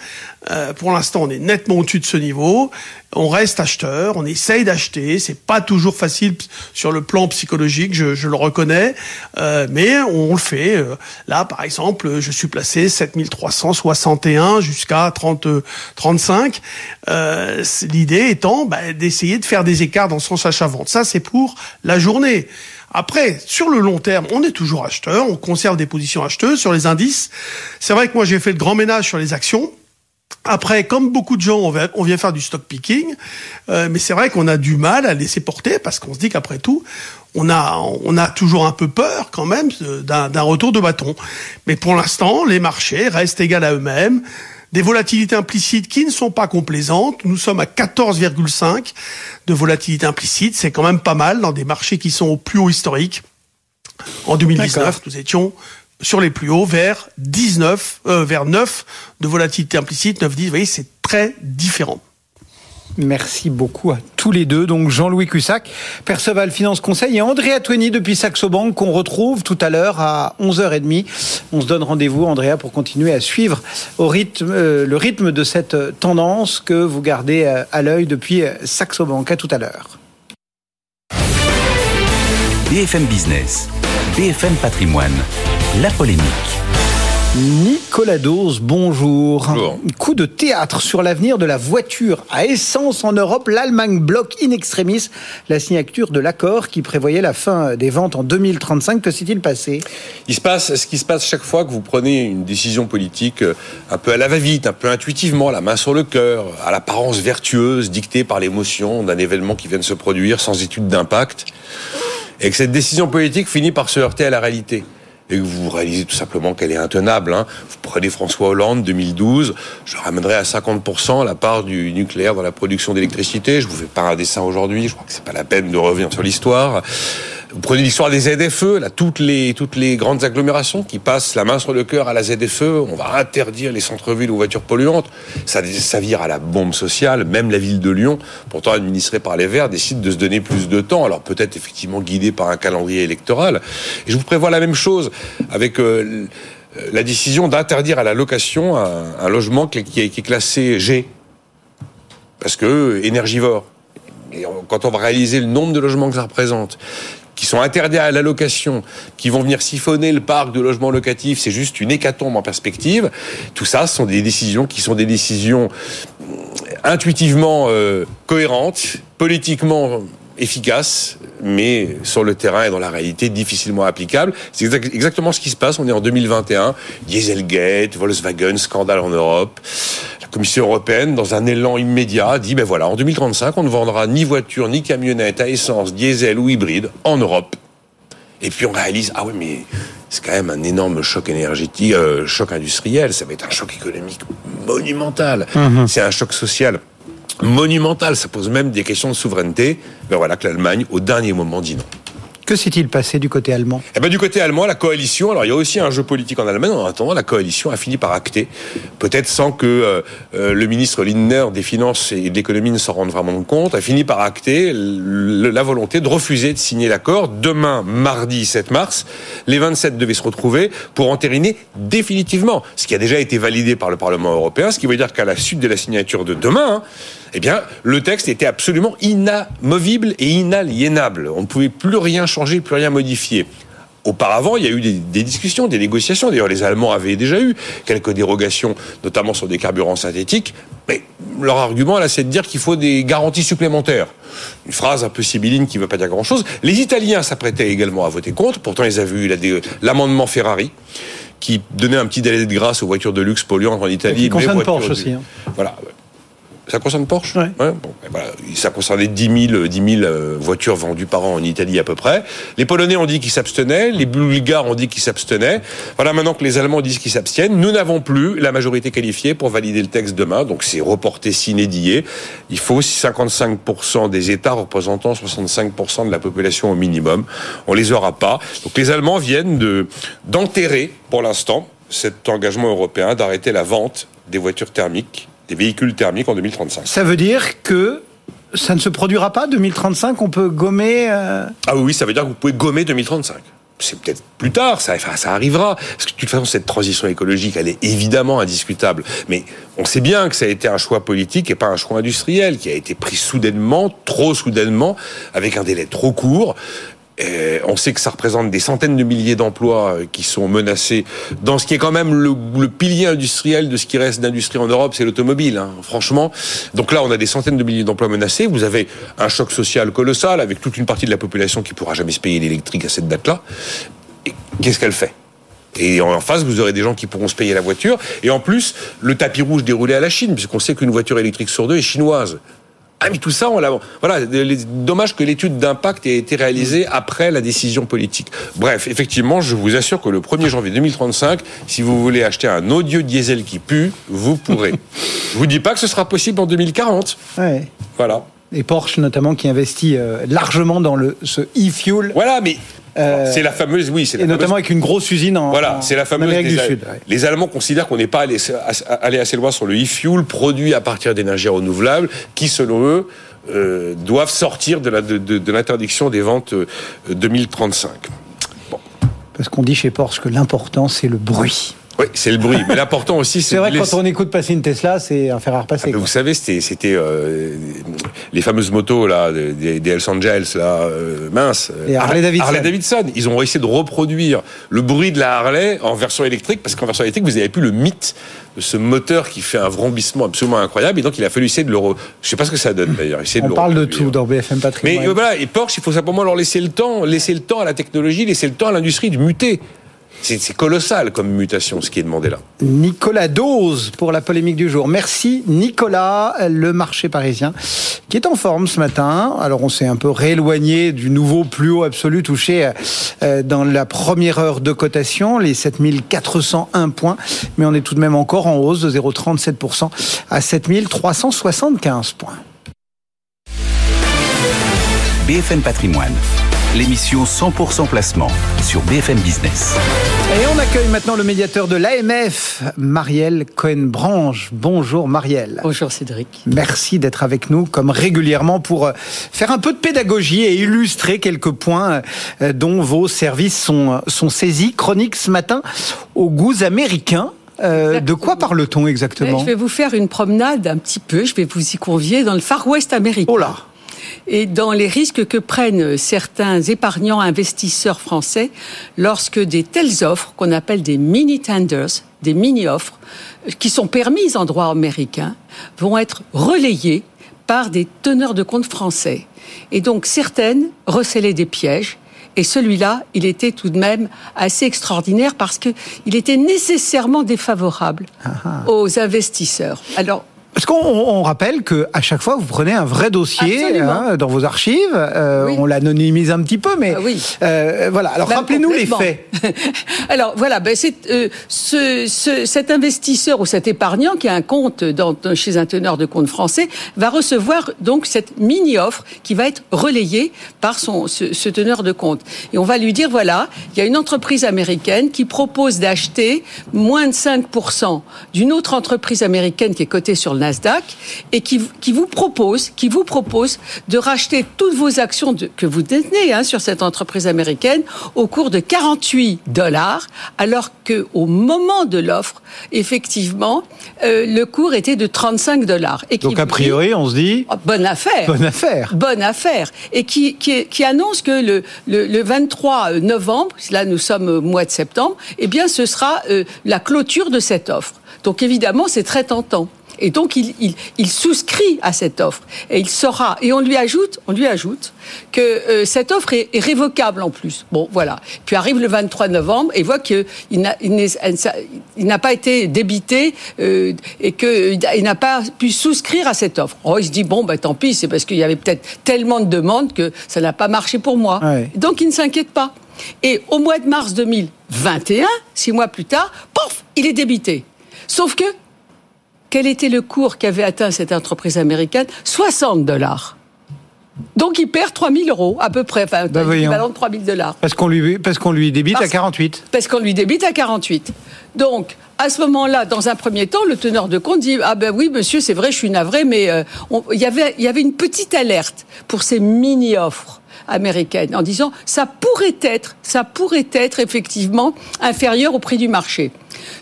Euh, pour l'instant, on est nettement au-dessus de ce niveau. On reste acheteur, on essaye d'acheter. C'est pas toujours facile sur le plan psychologique, je, je le reconnais, euh, mais on le fait. Euh, là, par exemple, je suis placé 7361 jusqu'à 30, 35. Euh, L'idée étant bah, d'essayer de faire des écarts dans son sens achat-vente. Ça, c'est pour la journée. Après, sur le long terme, on est toujours acheteur, on conserve des positions acheteuses sur les indices. C'est vrai que moi, j'ai fait le grand ménage sur les actions. Après, comme beaucoup de gens, on vient faire du stock picking, euh, mais c'est vrai qu'on a du mal à laisser porter parce qu'on se dit qu'après tout, on a, on a toujours un peu peur quand même d'un retour de bâton. Mais pour l'instant, les marchés restent égaux à eux-mêmes. Des volatilités implicites qui ne sont pas complaisantes. Nous sommes à 14,5 de volatilité implicite. C'est quand même pas mal dans des marchés qui sont au plus haut historique. En 2019, nous étions sur les plus hauts vers 19, euh, vers 9 de volatilité implicite, 9, 10. Vous voyez, c'est très différent. Merci beaucoup à tous les deux. Donc Jean-Louis Cussac, Perceval Finance Conseil et Andrea Tweni depuis Saxo Bank qu'on retrouve tout à l'heure à 11h30. On se donne rendez-vous, Andrea, pour continuer à suivre au rythme, euh, le rythme de cette tendance que vous gardez euh, à l'œil depuis Saxo Bank. À tout à l'heure. BFM Business, BFM Patrimoine, la polémique. Nicolas Dose, bonjour. bonjour. Coup de théâtre sur l'avenir de la voiture à essence en Europe. L'Allemagne bloque in extremis la signature de l'accord qui prévoyait la fin des ventes en 2035. Que s'est-il passé? Il se passe ce qui se passe chaque fois que vous prenez une décision politique euh, un peu à la va-vite, un peu intuitivement, la main sur le cœur, à l'apparence vertueuse, dictée par l'émotion d'un événement qui vient de se produire sans étude d'impact, et que cette décision politique finit par se heurter à la réalité et que vous réalisez tout simplement qu'elle est intenable. Hein. Vous prenez François Hollande, 2012, je ramènerai à 50% la part du nucléaire dans la production d'électricité. Je vous fais pas un dessin aujourd'hui, je crois que c'est pas la peine de revenir sur l'histoire. Vous prenez l'histoire des ZFE, là, toutes les, toutes les grandes agglomérations qui passent la main sur le cœur à la ZFE, on va interdire les centres-villes aux voitures polluantes. Ça, ça vire à la bombe sociale. Même la ville de Lyon, pourtant administrée par les Verts, décide de se donner plus de temps. Alors peut-être effectivement guidée par un calendrier électoral. Et je vous prévois la même chose avec euh, la décision d'interdire à la location un, logement qui, qui est classé G. Parce que énergivore. Et quand on va réaliser le nombre de logements que ça représente, qui sont interdits à la location, qui vont venir siphonner le parc de logements locatifs, c'est juste une hécatombe en perspective. Tout ça, ce sont des décisions qui sont des décisions intuitivement euh, cohérentes, politiquement efficaces, mais sur le terrain et dans la réalité difficilement applicables. C'est exactement ce qui se passe. On est en 2021. Dieselgate, Volkswagen, scandale en Europe. Commission européenne, dans un élan immédiat, dit ben voilà, en 2035, on ne vendra ni voiture ni camionnette à essence, diesel ou hybride en Europe. Et puis on réalise ah oui mais c'est quand même un énorme choc énergétique, euh, choc industriel. Ça va être un choc économique monumental. Mhm. C'est un choc social monumental. Ça pose même des questions de souveraineté. Ben voilà que l'Allemagne, au dernier moment, dit non. Que s'est-il passé du côté allemand? Eh ben, Du côté allemand, la coalition, alors il y a aussi un jeu politique en Allemagne, en attendant, la coalition a fini par acter, peut-être sans que euh, euh, le ministre Lindner des Finances et de l'économie ne s'en rende vraiment compte, a fini par acter la volonté de refuser de signer l'accord. Demain, mardi 7 mars, les 27 devaient se retrouver pour entériner définitivement ce qui a déjà été validé par le Parlement européen, ce qui veut dire qu'à la suite de la signature de demain, hein, eh bien, le texte était absolument inamovible et inaliénable. On ne pouvait plus rien changer, plus rien modifier. Auparavant, il y a eu des, des discussions, des négociations. D'ailleurs, les Allemands avaient déjà eu quelques dérogations, notamment sur des carburants synthétiques. Mais leur argument, là, c'est de dire qu'il faut des garanties supplémentaires. Une phrase un peu sibylline qui ne veut pas dire grand-chose. Les Italiens s'apprêtaient également à voter contre. Pourtant, ils avaient eu l'amendement Ferrari qui donnait un petit délai de grâce aux voitures de luxe polluantes en Italie. Qui mais concerne Porsche de- aussi. hein. Voilà. Ça concerne Porsche Ouais. bon, et voilà. Ça concernait 10 000, euh, 10 000 euh, voitures vendues par an en Italie à peu près. Les Polonais ont dit qu'ils s'abstenaient, les Bulgares ont dit qu'ils s'abstenaient. Voilà, maintenant que les Allemands disent qu'ils s'abstiennent, nous n'avons plus la majorité qualifiée pour valider le texte demain, donc c'est reporté sine die. Il faut 55% des États représentant 65% de la population au minimum. On les aura pas. Donc les Allemands viennent de d'enterrer, pour l'instant, cet engagement européen d'arrêter la vente des voitures thermiques, des véhicules thermiques en 2035. Ça veut dire que ça ne se produira pas 2035. On peut gommer. euh, Ah oui, ça veut dire que vous pouvez gommer 2035. C'est peut-être plus tard, ça, ça arrivera. Parce que de toute façon, cette transition écologique, elle est évidemment indiscutable. Mais on sait bien que ça a été un choix politique et pas un choix industriel, qui a été pris soudainement, trop soudainement, avec un délai trop court. Et on sait que ça représente des centaines de milliers d'emplois euh, qui sont menacés dans ce qui est quand même le, pilier industriel de ce qui reste d'industrie en Europe, c'est l'automobile, hein, franchement. Donc là, on a des centaines de milliers d'emplois menacés. Vous avez un choc social colossal avec toute une partie de la population qui pourra jamais se payer l'électrique à cette date-là. Qu'est-ce qu'elle fait? Et en face, vous aurez des gens qui pourront se payer la voiture. Et en plus, le tapis rouge déroulé à la Chine, puisqu'on sait qu'une voiture électrique sur deux est chinoise. Ah, mais tout ça, on l'a. Voilà, dommage que l'étude d'impact ait été réalisée après la décision politique. Bref, effectivement, je vous assure que le 1er janvier 2035, si vous voulez acheter un odieux diesel qui pue, vous pourrez. je vous dis pas que ce sera possible en 2040. ouais. Voilà. Et Porsche notamment qui investit euh, largement dans le ce e-fuel. Voilà, mais Euh, c'est la fameuse, oui, c'est la Et fameuse notamment avec une grosse usine en, Voilà, c'est la fameuse. Amérique des du Sud. ouais. Les Allemands considèrent qu'on n'est pas allé, allé assez loin sur le e-fuel produit à partir d'énergies renouvelables, qui, selon eux, euh, doivent sortir de la- de- de- de l'interdiction des ventes euh, 2035. Parce qu'on dit chez Porsche que l'important c'est le bruit. Oui, c'est le bruit. Mais l'important aussi, c'est C'est vrai que quand on écoute passer une Tesla, c'est un fer à repasser. Ah, mais vous savez, c'était, c'était euh, les fameuses motos là, des, des Hells Angels là, euh, mince. Et Harley Davidson. Harley Davidson. Ils ont essayé de reproduire le bruit de la Harley en version électrique parce qu'en version électrique, vous n'avez plus le mythe de ce moteur qui fait un vrombissement absolument incroyable. Et donc, il a fallu essayer de le. Re... Je sais pas ce que ça donne d'ailleurs. De On le parle de tout dans BFM Mais Patrimoine. euh, voilà, et Porsche, il faut simplement leur laisser le temps, laisser le temps à la technologie, laisser le temps à l'industrie de muter. C'est, colossal comme mutation, ce qui est demandé là. Nicolas Dose pour la polémique du jour. Merci Nicolas, le marché parisien qui est en forme ce matin. Alors on s'est un peu rééloigné du nouveau plus haut absolu touché euh, dans la première heure de cotation, les 7401 points, mais on est tout de même encore en hausse de 0,37% à 7375 points. BFM Patrimoine, l'émission 100% placement sur BFM Business. Et on accueille maintenant le médiateur de l'AMF, Marielle Cohen-Branche. Bonjour Marielle. Bonjour Cédric. Merci d'être avec nous, comme régulièrement, pour euh, faire un peu de pédagogie et illustrer quelques points euh, dont vos services sont, euh, sont saisis. Chronique ce matin aux goûts américains. Euh, de quoi parle-t-on exactement Je vais vous faire une promenade un petit peu, je vais vous y convier dans le Far West américain. Oh là Et dans les risques que prennent certains épargnants investisseurs français lorsque des telles offres, qu'on appelle des mini-tenders, des mini-offres, qui sont permises en droit américain, vont être relayées par des teneurs de compte français. Et donc certaines recelaient des pièges. Et celui-là, il était tout de même assez extraordinaire parce que il était nécessairement défavorable aux investisseurs. Alors, Parce qu'on on- on rappelle que à chaque fois vous prenez un vrai dossier hein, dans vos archives, euh, Oui. on l'anonymise un petit peu, mais Ah oui. euh, voilà. Alors rappelez-nous les faits. Alors voilà, ben c'est euh, ce, ce- cet investisseur ou cet épargnant qui a un compte dans, chez un teneur de compte français va recevoir donc cette mini offre qui va être relayée par son ce, ce teneur de compte. Et on va lui dire voilà, il y a une entreprise américaine qui propose d'acheter moins de 5% d'une autre entreprise américaine qui est cotée sur le Nasdaq et qui, qui vous propose, qui vous propose de racheter toutes vos actions de, que vous détenez hein, sur cette entreprise américaine au cours de 48 dollars, alors que au moment de l'offre, effectivement, euh, le cours était de 35 dollars. Donc a priori, on se dit oh, bonne affaire, bonne affaire, bonne affaire, et qui, qui, qui annonce que le, le, le 23 novembre, là nous sommes au mois de septembre, eh bien ce sera euh, la clôture de cette offre. Donc évidemment, c'est très tentant. Et donc il, il, il, souscrit à cette offre et il saura et on lui ajoute, on lui ajoute que euh, cette offre est, est, révocable en plus. Bon, voilà. Puis arrive le 23 novembre et voit qu'il n'a il n'a pas été débité euh, et qu'il il n'a pas pu souscrire à cette offre. Oh, il se dit bon, bah tant pis, c'est parce qu'il y avait peut-être tellement de demandes que ça n'a pas marché pour moi. Ouais. Donc il ne s'inquiète pas. Et au mois de mars 2021, six mois plus tard, pof, il est débité. Sauf que, quel était le cours qu'avait atteint cette entreprise américaine? 60 dollars. Donc il perd 3 000 euros à peu près, enfin bah l'équivalent de 3 000 dollars. Parce qu'on lui, parce qu'on lui débite parce, à 48. Parce qu'on lui débite à 48. Donc à ce moment-là, dans un premier temps, le teneur de compte dit ah ben oui monsieur c'est vrai je suis navré mais euh, y avait il y avait une petite alerte pour ces mini offres américaines en disant ça pourrait être ça pourrait être effectivement inférieur au prix du marché.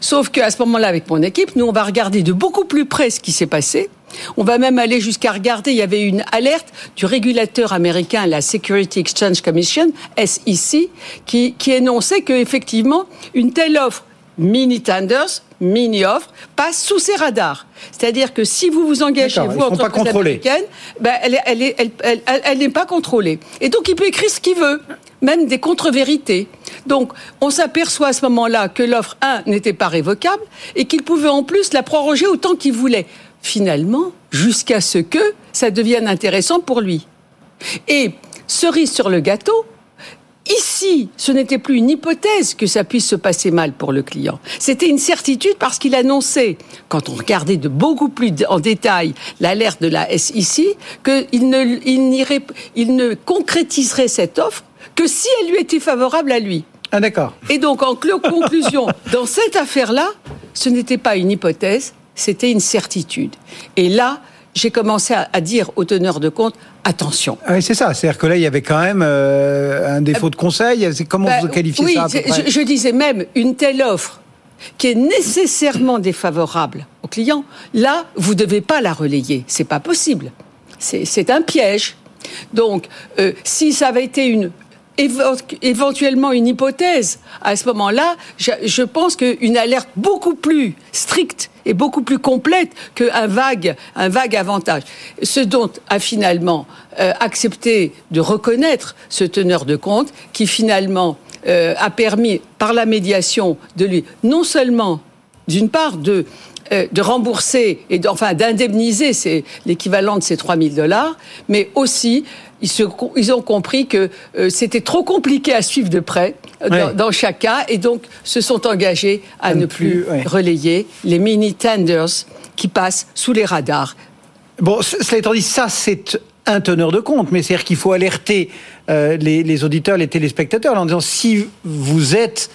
Sauf qu'à ce moment-là, avec mon équipe, nous, on va regarder de beaucoup plus près ce qui s'est passé. On va même aller jusqu'à regarder, il y avait une alerte du régulateur américain, la Security Exchange Commission, SEC, qui, qui énonçait qu'effectivement, une telle offre mini tenders, mini offre, passe sous ses radars. C'est-à-dire que si vous vous engagez, vous, en tant américaine, ben, elle n'est elle, elle, elle, elle, pas contrôlée. Et donc, il peut écrire ce qu'il veut, même des contre-vérités. Donc, on s'aperçoit à ce moment-là que l'offre 1 n'était pas révocable et qu'il pouvait en plus la proroger autant qu'il voulait. Finalement, jusqu'à ce que ça devienne intéressant pour lui. Et cerise sur le gâteau, Ici, ce n'était plus une hypothèse que ça puisse se passer mal pour le client. C'était une certitude parce qu'il annonçait, quand on regardait de beaucoup plus en détail l'alerte de la SEC, qu'il ne, il il ne concrétiserait cette offre que si elle lui était favorable à lui. Ah d'accord. Et donc en conclusion, dans cette affaire-là, ce n'était pas une hypothèse, c'était une certitude. Et là, j'ai commencé à, à, dire aux teneurs de compte attention. Ah oui, c'est ça. C'est-à-dire que là, il y avait quand même euh, un défaut de conseil. Comment bah, vous qualifiez oui, ça à peu près je, je disais même une telle offre qui est nécessairement défavorable au client. Là, vous ne devez pas la relayer. C'est pas possible. C'est un piège. Donc, euh, si ça avait été une éventuellement une hypothèse. À ce moment-là, je, pense qu'une alerte beaucoup plus stricte et beaucoup plus complète qu'un vague, un vague avantage. Ce dont a finalement euh, accepté de reconnaître ce teneur de compte, qui finalement euh, a permis, par la médiation, de lui non seulement, d'une part, de de rembourser et enfin d'indemniser l'équivalent de ces 3000 dollars, mais aussi ils, se, ils ont compris que euh, c'était trop compliqué à suivre de près dans, Ouais. dans chaque cas et donc se sont engagés à ne plus plus, ouais. relayer les mini tenders qui passent sous les radars. Bon, cela étant dit, ça, c'est un teneur de compte, mais c'est-à-dire qu'il faut alerter euh, les, les auditeurs, les téléspectateurs, en disant si vous êtes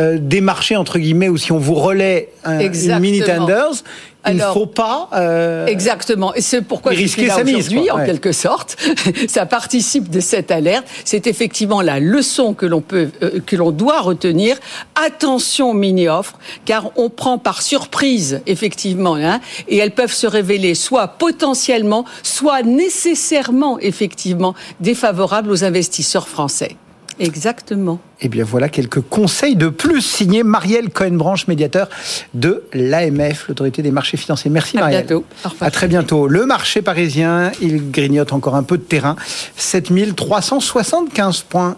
euh, démarché, entre guillemets, ou si on vous relaie un, une Exactement. mini tenders, il ne faut pas. euh, Exactement. Et c'est pourquoi je suis là aujourd'hui, en Ouais. quelque sorte. Ça participe de cette alerte. C'est effectivement la leçon que l'on peut, euh, que l'on doit retenir. Attention mini-offres, car on prend par surprise, effectivement, hein, et elles peuvent se révéler soit potentiellement, soit nécessairement, effectivement, défavorables aux investisseurs français. Exactement. Eh bien voilà quelques conseils de plus signés Marielle Cohen-Branche, médiateur de l'AMF, l'autorité des marchés financiers. Merci À Marielle. bientôt. Au revoir. À très bientôt. Le marché parisien, il grignote encore un peu de terrain. 7375 points.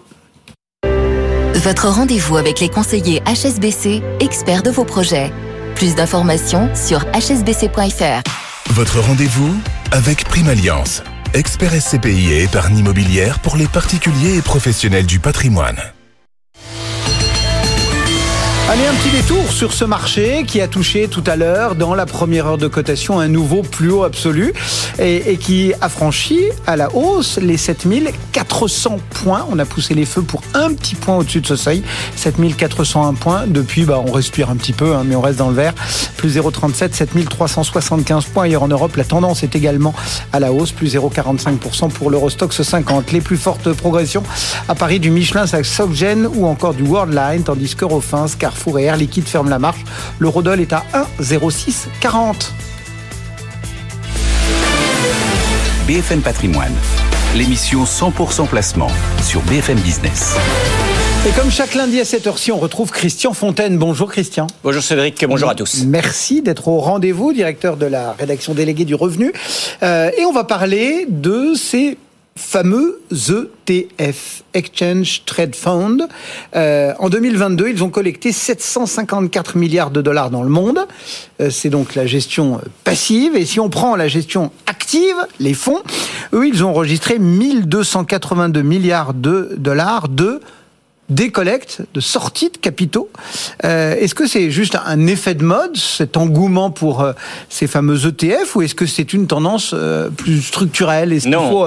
Votre rendez-vous avec les conseillers HSBC, experts de vos projets. Plus d'informations sur hsbc.fr. Votre rendez-vous avec Prime Alliance, expert SCPI et épargne immobilière pour les particuliers et professionnels du patrimoine. Allez, un petit détour sur ce marché qui a touché tout à l'heure, dans la première heure de cotation, un nouveau plus haut absolu et, qui a franchi à la hausse les 7400 points. On a poussé les feux pour un petit point au-dessus de ce seuil, 7401 points. Depuis, bah, on respire un petit peu, hein, mais on reste dans le vert. Plus 0,37, 7375 points. Hier en Europe, la tendance est également à la hausse, plus 0,45% pour l'Eurostox 50. Les plus fortes progressions à Paris du Michelin, Soxgen ou encore du Worldline, tandis que Rofins, Carrefour et Air Liquide ferment la marche. Le Rodol est à 1,0640. BFM Patrimoine, l'émission 100% placement sur BFM Business. Et comme chaque lundi à cette heure-ci, on retrouve Christian Fontaine. Bonjour Christian. Bonjour Cédric, bonjour à tous. Merci d'être au rendez-vous, directeur de la rédaction déléguée du revenu. Euh, et on va parler de ces fameux ETF, Exchange Trade Fund. Euh, en 2022, ils ont collecté 754 milliards de dollars dans le monde. Euh, c'est donc la gestion passive. Et si on prend la gestion active, les fonds, eux, ils ont enregistré 1282 milliards de dollars de décollecte, de sortie de capitaux. Euh, est-ce que c'est juste un effet de mode, cet engouement pour euh, ces fameux ETF, ou est-ce que c'est une tendance euh, plus structurelle? Est-ce qu'il faut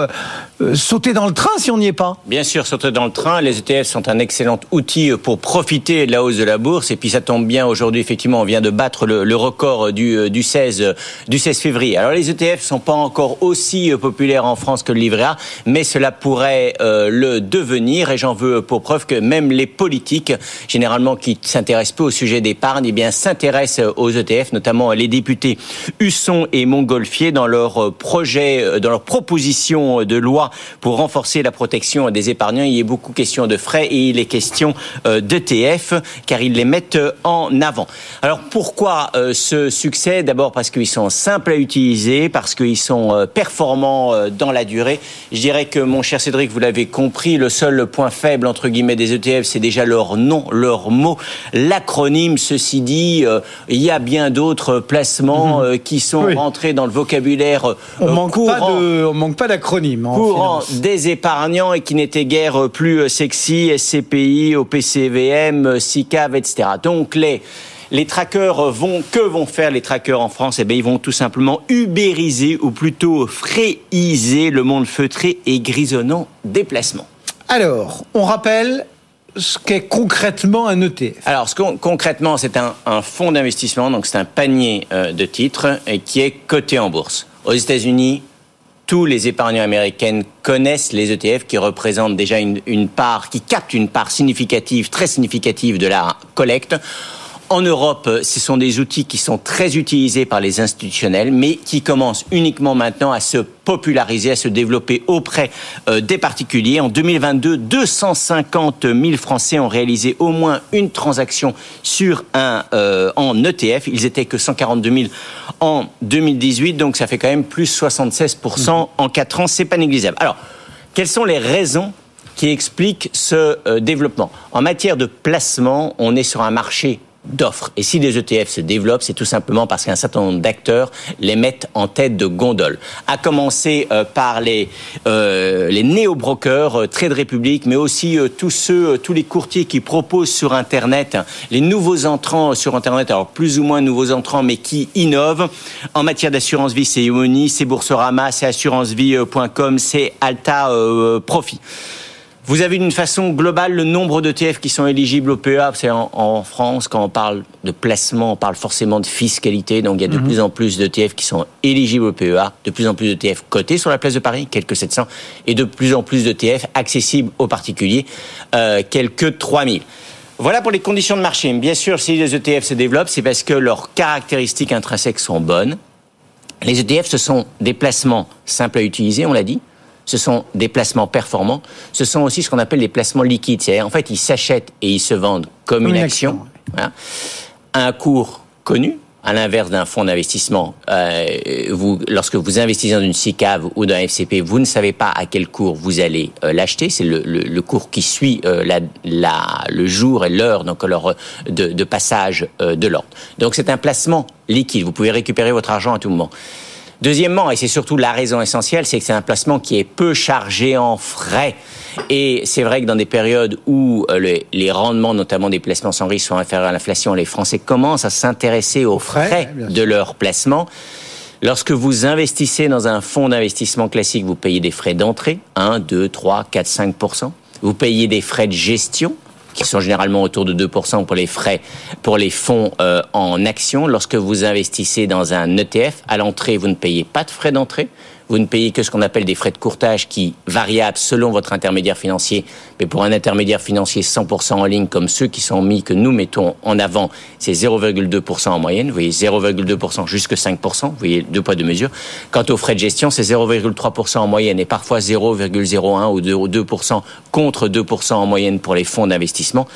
sauter dans le train si on n'y est pas? Bien sûr, sauter dans le train. Les ETF sont un excellent outil pour profiter de la hausse de la bourse. Et puis ça tombe bien, aujourd'hui, effectivement, on vient de battre le, le record du, du, 16, du 16 février. Alors les ETF sont pas encore aussi populaires en France que le livret A, mais cela pourrait le devenir. Et j'en veux pour preuve que même les politiques, généralement qui s'intéressent peu au sujet d'épargne, eh bien s'intéressent aux ETF, notamment les députés Husson et Montgolfier dans leur projet, dans leur proposition de loi pour renforcer la protection des épargnants. Il a beaucoup question de frais et il est question d'ETF car ils les mettent en avant. Alors pourquoi ce succès? D'abord parce qu'ils sont simples à utiliser, parce qu'ils sont performants dans la durée. Je dirais que mon cher Cédric, vous l'avez compris, le seul point faible entre guillemets des ETF c'est déjà leur nom, leur mot, l'acronyme. Ceci dit, euh, il y a bien d'autres placements euh, qui sont oui. rentrés dans le vocabulaire euh, on manque courant. Pas de, on manque pas d'acronyme. Courant des épargnants et qui n'étaient guère plus sexy, SCPI, OPCVM, SICAV, etc. Donc les les trackers vont que vont faire les trackers en France? Eh bien, ils vont tout simplement ubériser ou plutôt fréiser le monde feutré et grisonnant des placements. Alors, on rappelle ce qu'est concrètement un ETF Alors, ce concrètement, c'est un, fonds d'investissement, donc c'est un panier euh, de titres qui est coté en bourse. Aux États-Unis, tous les épargnants américains connaissent les ETF qui représentent déjà une, une part, qui captent une part significative, très significative de la collecte. En Europe, ce sont des outils qui sont très utilisés par les institutionnels, mais qui commencent uniquement maintenant à se populariser, à se développer auprès euh, des particuliers. En 2022, 250 000 Français ont réalisé au moins une transaction sur un euh, en ETF. Ils étaient que 142 000 en 2018, donc ça fait quand même plus 76 mmh. en 4 ans. C'est pas négligeable. Alors, quelles sont les raisons qui expliquent ce euh, développement? En matière de placement, on est sur un marché d'offres. Et si les ETF se développent, c'est tout simplement parce qu'un certain nombre d'acteurs les mettent en tête de gondole. À commencer euh, par les euh, les néo-brokers, euh, Trade Republic, mais aussi euh, tous ceux, tous les courtiers qui proposent sur Internet, les nouveaux entrants sur Internet, alors plus ou moins nouveaux entrants, mais qui innovent. En matière d'assurance vie, c'est Ioni, c'est Boursorama, c'est assurancevie.com, c'est Alta Profit. Vous avez d'une façon globale le nombre d'ETF qui sont éligibles au PEA. C'est en, en, France, quand on parle de placement, on parle forcément de fiscalité. Donc il y a de mmh. plus en plus d'ETF qui sont éligibles au PEA, de plus en plus d'ETF cotés sur la place de Paris, quelques 700, et de plus en plus d'ETF accessibles aux particuliers, euh, quelques 3000. Voilà pour les conditions de marché. Bien sûr, si les ETF se développent, c'est parce que leurs caractéristiques intrinsèques sont bonnes. Les ETF, ce sont des placements simples à utiliser, on l'a dit ce sont des placements performants, ce sont aussi ce qu'on appelle des placements liquides. C'est-à-dire, en fait, ils s'achètent et ils se vendent comme une, une action, à un cours connu, à l'inverse d'un fonds d'investissement. Euh, vous, lorsque vous investissez dans une SICAV ou dans un FCP, vous ne savez pas à quel cours vous allez euh, l'acheter. C'est le, le, le, cours qui suit euh, la, la, le jour et l'heure, donc l'heure de, de passage de l'ordre. Donc c'est un placement liquide. Vous pouvez récupérer votre argent à tout moment. Deuxièmement, et c'est surtout la raison essentielle, c'est que c'est un placement qui est peu chargé en frais. Et c'est vrai que dans des périodes où euh, les, les, rendements, notamment des placements sans risque, sont inférieurs à l'inflation, les Français commencent à s'intéresser aux frais, de leur placement. Lorsque vous investissez dans un fonds d'investissement classique, vous payez des frais d'entrée, 1, 2, 3, 4, 5% Vous payez des frais de gestion, qui sont généralement autour de 2% pour les frais, pour les fonds euh, en action. Lorsque vous investissez dans un ETF, à l'entrée, vous ne payez pas de frais d'entrée vous ne payez que ce qu'on appelle des frais de courtage qui variables selon votre intermédiaire financier. Mais pour un intermédiaire financier 100% en ligne comme ceux qui sont mis, que nous mettons en avant, c'est 0,2% en moyenne. Vous voyez, 0,2% jusque 5%. Vous voyez, deux poids, deux mesures. Quant aux frais de gestion, c'est 0,3% en moyenne et parfois 0,01 ou 2% contre 2% en moyenne pour les fonds d'investissement.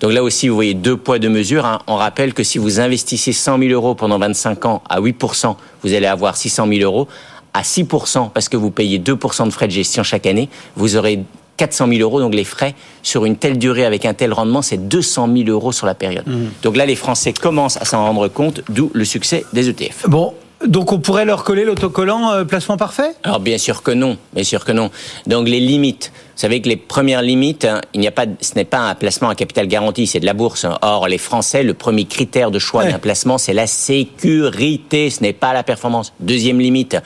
Donc là aussi, vous voyez deux poids, deux mesures. Hein. On rappelle que si vous investissez 100 000 euros pendant 25 ans à 8%, vous allez avoir 600 000 euros à 6% parce que vous payez 2% de frais de gestion chaque année, vous aurez 400 000 euros. Donc les frais sur une telle durée avec un tel rendement, c'est 200 000 euros sur la période. Mmh. Donc là, les Français commencent à s'en rendre compte, d'où le succès des ETF. Bon. Donc on pourrait leur coller l'autocollant euh, placement parfait? Alors bien sûr que non, bien sûr que non. Donc les limites, vous savez que les premières limites, hein, il n'y a pas, ce n'est pas un placement à capital garanti, c'est de la bourse. Or les Français, le premier critère de choix d'un placement, c'est la sécurité, ce n'est pas la performance. Deuxième limite,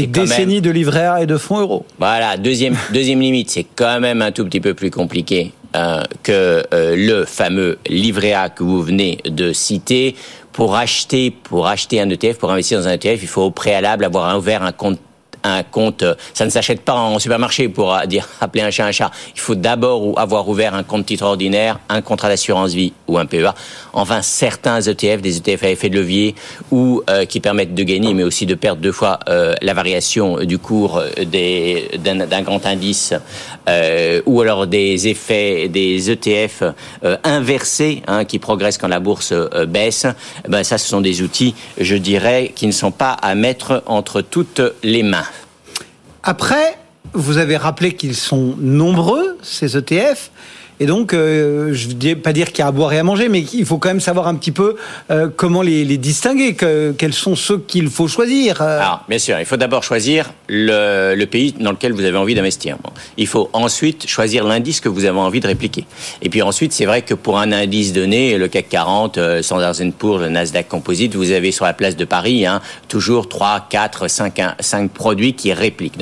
des décennies de livret A et de fonds euros. Voilà, deuxième, deuxième limite, c'est quand même un tout petit peu plus compliqué euh, que euh, le fameux livret A que vous venez de citer. Pour acheter, pour acheter un ETF, pour investir dans un ETF, il faut au préalable avoir ouvert un compte un compte, ça ne s'achète pas en supermarché pour euh, dire appeler un chat un chat. Il faut d'abord avoir ouvert un compte titre ordinaire, un contrat d'assurance vie ou un PEA. Enfin, certains ETF, des ETF à effet de levier ou euh, qui permettent de gagner, mais aussi de perdre deux fois euh, la variation du cours d'un grand indice, ou alors des effets des ETF inversés hein, qui progressent quand la bourse baisse. Ben ça, ce sont des outils, je dirais, qui ne sont pas à mettre entre toutes les mains. Après, vous avez rappelé qu'ils sont nombreux, ces ETF. Et donc, euh, je ne vais pas dire qu'il y a à boire et à manger, mais il faut quand même savoir un petit peu euh, comment les, distinguer, quels sont ceux qu'il faut choisir. Euh. Alors, bien sûr, il faut d'abord choisir le, pays dans lequel vous avez envie d'investir. Il faut ensuite choisir l'indice que vous avez envie de répliquer. Et puis ensuite, c'est vrai que pour un indice donné, le CAC 40, Standard Poor's, le Nasdaq Composite, vous avez sur la place de Paris hein, toujours 3, 4, 5, 5 produits qui répliquent.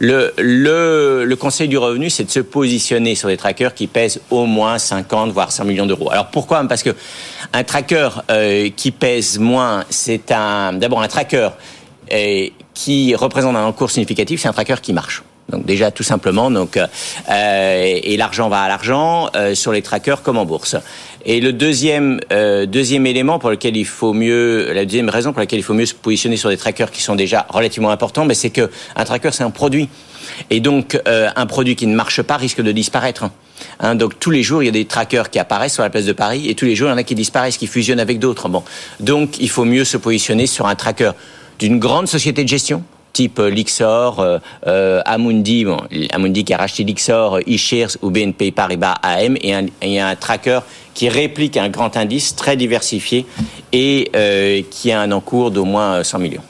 Le, Conseil du revenu, c'est de se positionner sur des trackers qui pèsent au moins 50 voire 100 millions d'euros. Alors pourquoi? Parce que un tracker euh, qui pèse moins, c'est un d'abord un tracker euh, qui représente un encours significatif, c'est un tracker qui marche. Donc déjà tout simplement, donc euh, et l'argent va à l'argent euh, sur les trackers comme en bourse. Et le deuxième euh, deuxième élément pour lequel il faut mieux, la deuxième raison pour laquelle il faut mieux se positionner sur des trackers qui sont déjà relativement importants, mais c'est que un tracker c'est un produit. Et donc un produit qui ne marche pas risque de disparaître. Hein, donc tous les jours, il y a des trackers qui apparaissent sur la place de Paris et tous les jours, il y en a qui disparaissent, qui fusionnent avec d'autres. Bon, donc il faut mieux se positionner sur un tracker d'une grande société de gestion type euh, Lixor, euh, euh, Amundi, Amundi qui a racheté Lixor, eShares ou BNP Paribas AM, et, un, et un tracker qui réplique un grand indice très diversifié et qui a un encours d'au moins 100 millions.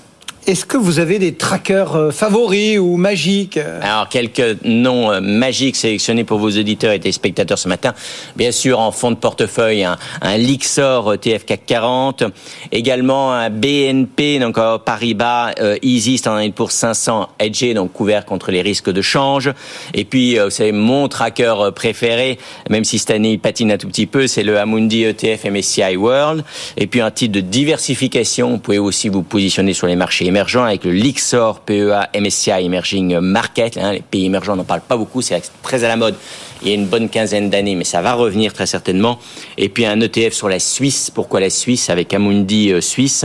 Est-ce que vous avez des trackers euh, favoris ou magiques Alors, quelques noms euh, magiques sélectionnés pour vos auditeurs et spectateurs ce matin. Bien sûr, en fond de portefeuille, un, un Lixor CAC 40. Également, un BNP, donc euh, Paribas Easy Standard pour 500 Edge, donc couvert contre les risques de change. Et puis, vous savez, mon tracker préféré, même si cette année il patine un tout petit peu, c'est le Amundi ETF MSCI World. Et puis, un titre de diversification, vous pouvez aussi vous positionner sur les marchés avec le Lixor PEA MSCI Emerging Market. Hein, les pays émergents n'en parlent pas beaucoup, c'est très à la mode il y a une bonne quinzaine d'années, mais ça va revenir très certainement. Et puis un ETF sur la Suisse. Pourquoi la Suisse avec Amundi euh, Suisse?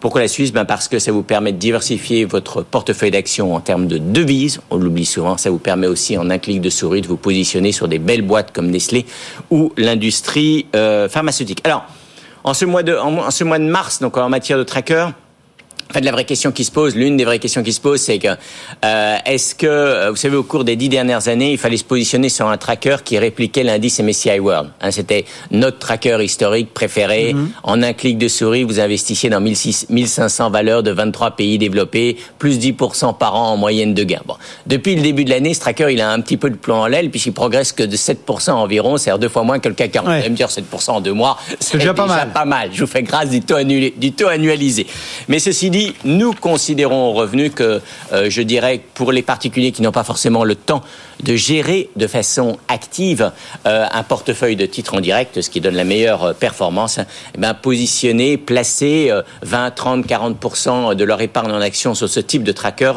Pourquoi la Suisse? Ben Parce que ça vous permet de diversifier votre portefeuille d'actions en termes de devises. On l'oublie souvent. Ça vous permet aussi, en un clic de souris, de vous positionner sur des belles boîtes comme Nestlé ou l'industrie euh, pharmaceutique. Alors, en ce mois de, en ce mois de mars, donc en matière de tracker, fait, la vraie question qui se pose, l'une des vraies questions qui se pose, c'est que euh, est-ce que, euh, vous savez, au cours des dix dernières années, il fallait se positionner sur un tracker qui répliquait l'indice MSCI World. Hein, C'était notre tracker historique préféré. Mhm. En un clic de souris, vous investissiez dans 1600 1500 valeurs de 23 pays développés, plus 10% par an en moyenne de gains. Bon, depuis le début de l'année, ce tracker, il a un petit peu de plomb en l'aile, puisqu'il progresse que de 7% environ, c'est-à-dire deux fois moins que le CAC 40. Vous allez me dire 7% en deux mois, c'est déjà pas mal. pas mal. Je vous fais grâce du taux, annulé- du taux annualisé. Mais ceci nous considérons au revenu que, euh, je dirais, pour les particuliers qui n'ont pas forcément le temps de gérer de façon active euh, un portefeuille de titres en direct, ce qui donne la meilleure euh, performance, eh ben, positionner, placer euh, 20, 30, 40% de leur épargne en action sur ce type de tracker,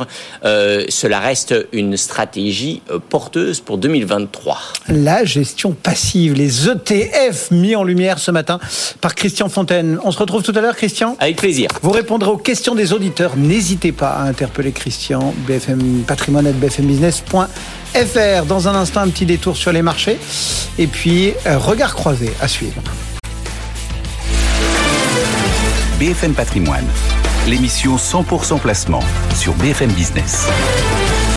euh, cela reste une stratégie porteuse pour 2023. La gestion passive, les ETF mis en lumière ce matin par Christian Fontaine. On se retrouve tout à l'heure, Christian? Avec plaisir. Vous répondrez aux questions des auditeurs. N'hésitez pas à interpeller Christian, BFM Patrimoine bfmbusiness.fr. Dans un instant, un petit détour sur les marchés. Et puis, euh, regard croisé à suivre. BFM Patrimoine, l'émission 100% placement sur BFM Business.